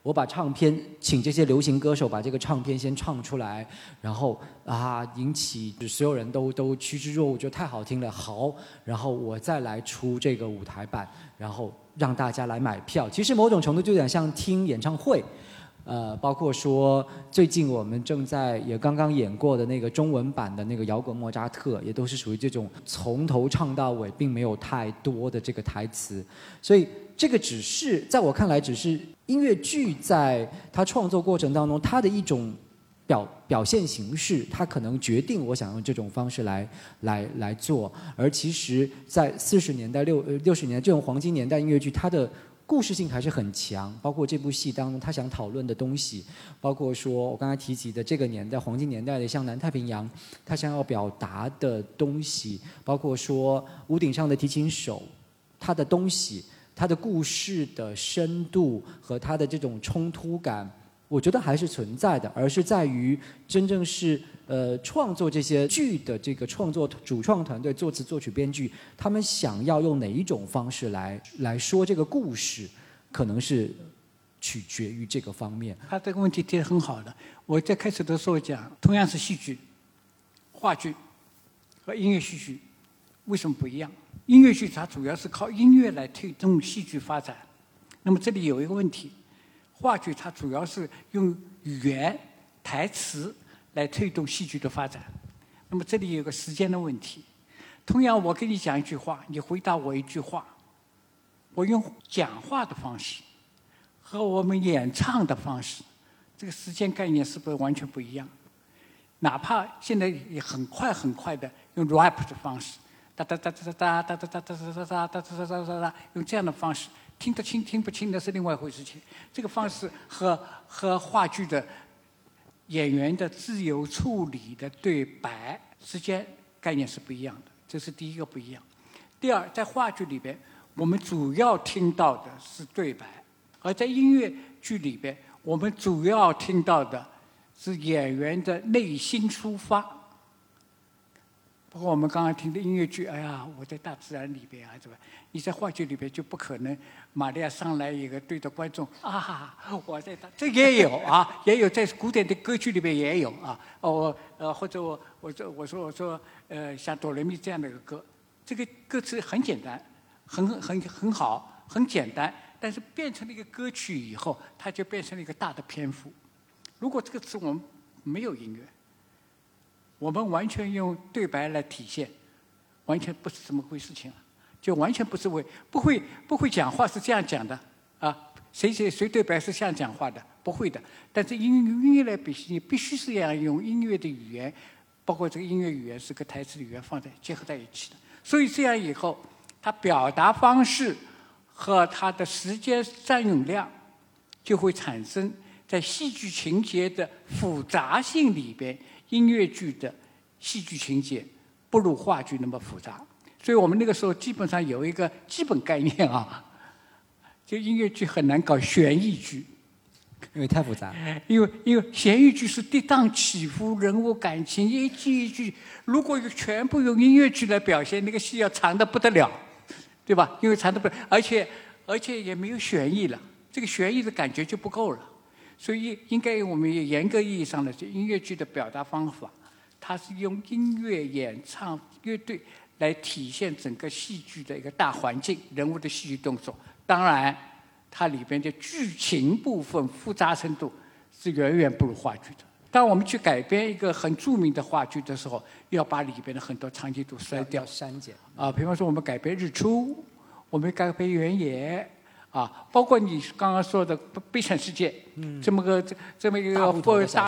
我把唱片请这些流行歌手把这个唱片先唱出来，然后啊引起所有人都都趋之若鹜，觉得太好听了，好，然后我再来出这个舞台版，然后让大家来买票。其实某种程度就有点像听演唱会，呃，包括说最近我们正在也刚刚演过的那个中文版的那个摇滚莫扎特，也都是属于这种从头唱到尾，并没有太多的这个台词，所以这个只是在我看来只是。音乐剧在它创作过程当中，它的一种表表现形式，它可能决定我想用这种方式来来来做。而其实，在四十年代、六六十年代这种黄金年代音乐剧，它的故事性还是很强。包括这部戏当中，他想讨论的东西，包括说我刚才提及的这个年代黄金年代的像南太平洋，他想要表达的东西，包括说屋顶上的提琴手，他的东西。它的故事的深度和它的这种冲突感，我觉得还是存在的，而是在于真正是呃创作这些剧的这个创作主创团队、作词、作曲、编剧，他们想要用哪一种方式来来说这个故事，可能是取决于这个方面。他这个问题提的很好的，我在开始的时候讲，同样是戏剧、话剧和音乐戏剧，为什么不一样？音乐剧它主要是靠音乐来推动戏剧发展，那么这里有一个问题，话剧它主要是用语言、台词来推动戏剧的发展，那么这里有个时间的问题。同样，我跟你讲一句话，你回答我一句话，我用讲话的方式和我们演唱的方式，这个时间概念是不是完全不一样？哪怕现在也很快很快的用 rap 的方式。哒哒哒哒哒哒哒哒哒哒哒哒哒哒哒哒哒，用这样的方式听得清听不清那是另外一回事情。这个方式和和话剧的演员的自由处理的对白之间概念是不一样的，这是第一个不一样。第二，在话剧里边，我们主要听到的是对白；而在音乐剧里边，我们主要听到的是演员的内心出发。包括我们刚刚听的音乐剧，哎呀，我在大自然里边啊，怎么？你在话剧里边就不可能，玛利亚上来一个对着观众啊，我在大，这也有啊，也有在古典的歌剧里边也有啊。哦，呃，或者我我说我说我说，呃，像哆来咪这样的一个歌，这个歌词很简单，很很很好，很简单，但是变成了一个歌曲以后，它就变成了一个大的篇幅。如果这个词我们没有音乐。我们完全用对白来体现，完全不是这么回事情了，就完全不是为不会不会讲话是这样讲的啊，谁谁谁对白是这样讲话的，不会的。但是音音乐来比你必须是要用音乐的语言，包括这个音乐语言是跟台词语言放在结合在一起的。所以这样以后，它表达方式和它的时间占用量就会产生在戏剧情节的复杂性里边。音乐剧的戏剧情节不如话剧那么复杂，所以我们那个时候基本上有一个基本概念啊，就音乐剧很难搞悬疑剧，因为太复杂。因为因为悬疑剧是跌宕起伏，人物感情一句一句，如果有全部用音乐剧来表现，那个戏要长的不得了，对吧？因为长的不，而且而且也没有悬疑了，这个悬疑的感觉就不够了。所以应该我们也严格意义上的音乐剧的表达方法，它是用音乐、演唱、乐队来体现整个戏剧的一个大环境、人物的戏剧动作。当然，它里边的剧情部分复杂程度是远远不如话剧的。当我们去改编一个很著名的话剧的时候，要把里边的很多场景都删掉、删减。啊。比方说，我们改编《日出》，我们改编《原野》。啊，包括你刚刚说的《悲悲惨世界》，嗯，这么个这这么一个大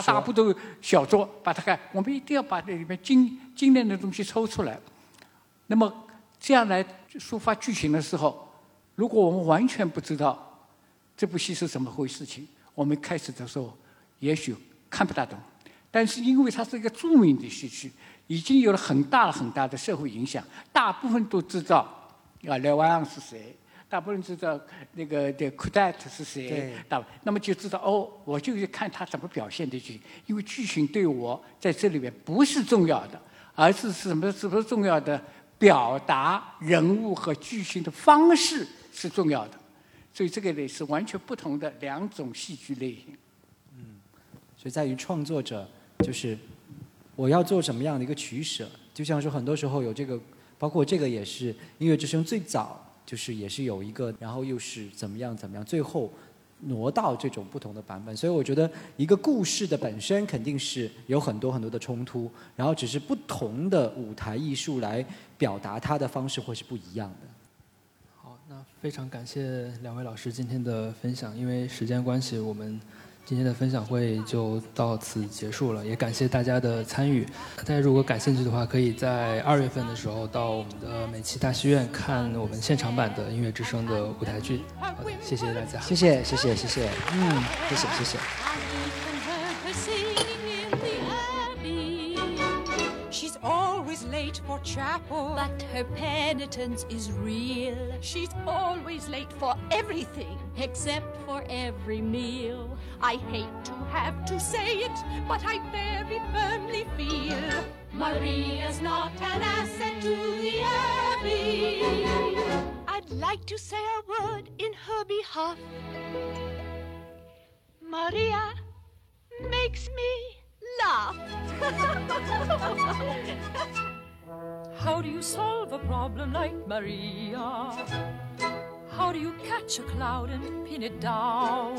大部头小说，把它看，我们一定要把这里面精精炼的东西抽出来。那么这样来抒发剧情的时候，如果我们完全不知道这部戏是怎么回事情，我们开始的时候也许看不大懂。但是因为它是一个著名的戏曲，已经有了很大很大的社会影响，大部分都知道啊，刘万昂是谁。大部分人知道那个的 cadet 是谁对，大那么就知道哦，我就是看他怎么表现的剧情，因为剧情对我在这里面不是重要的，而是什么？什么重要的？表达人物和剧情的方式是重要的，所以这个呢是完全不同的两种戏剧类型。嗯所以在于创作者，就是我要做什么样的一个取舍。就像说，很多时候有这个，包括这个也是音乐之声最早就是也是有一个，然后又是怎么样怎么样，最后挪到这种不同的版本。所以我觉得一个故事的本身肯定是有很多很多的冲突，然后只是不同的舞台艺术来表达它的方式会是不一样的。好，那非常感谢两位老师今天的分享。因为时间关系，我们今天的分享会就到此结束了。也感谢大家的参与。大家如果感兴趣的话，可以在二月份的时候到我们的美琪大戏院看我们现场版的《音乐之声》的舞台剧。好的，谢谢大家。谢谢谢谢谢谢，嗯，谢谢谢谢。Always late for chapel, but her penitence is real. She's always late for everything, except for every meal. I hate to have to say it, but I very firmly feel Maria's not an asset to the Abbey. I'd like to say a word in her behalf. Maria makes me laugh. How do you solve a problem like Maria? How do you catch a cloud and pin it down?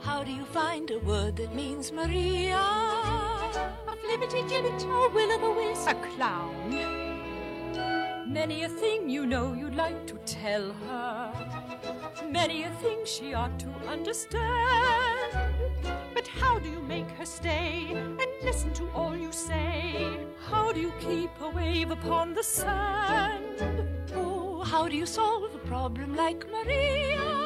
How do you find a word that means Maria? A flippity gibbet, a will o' the wisp, a clown. Many a thing you know you'd like to tell her. Many a thing she ought to understand. But how do you make her stay and listen to all you say? How do you keep a wave upon the sand? Oh, how do you solve a problem like Maria?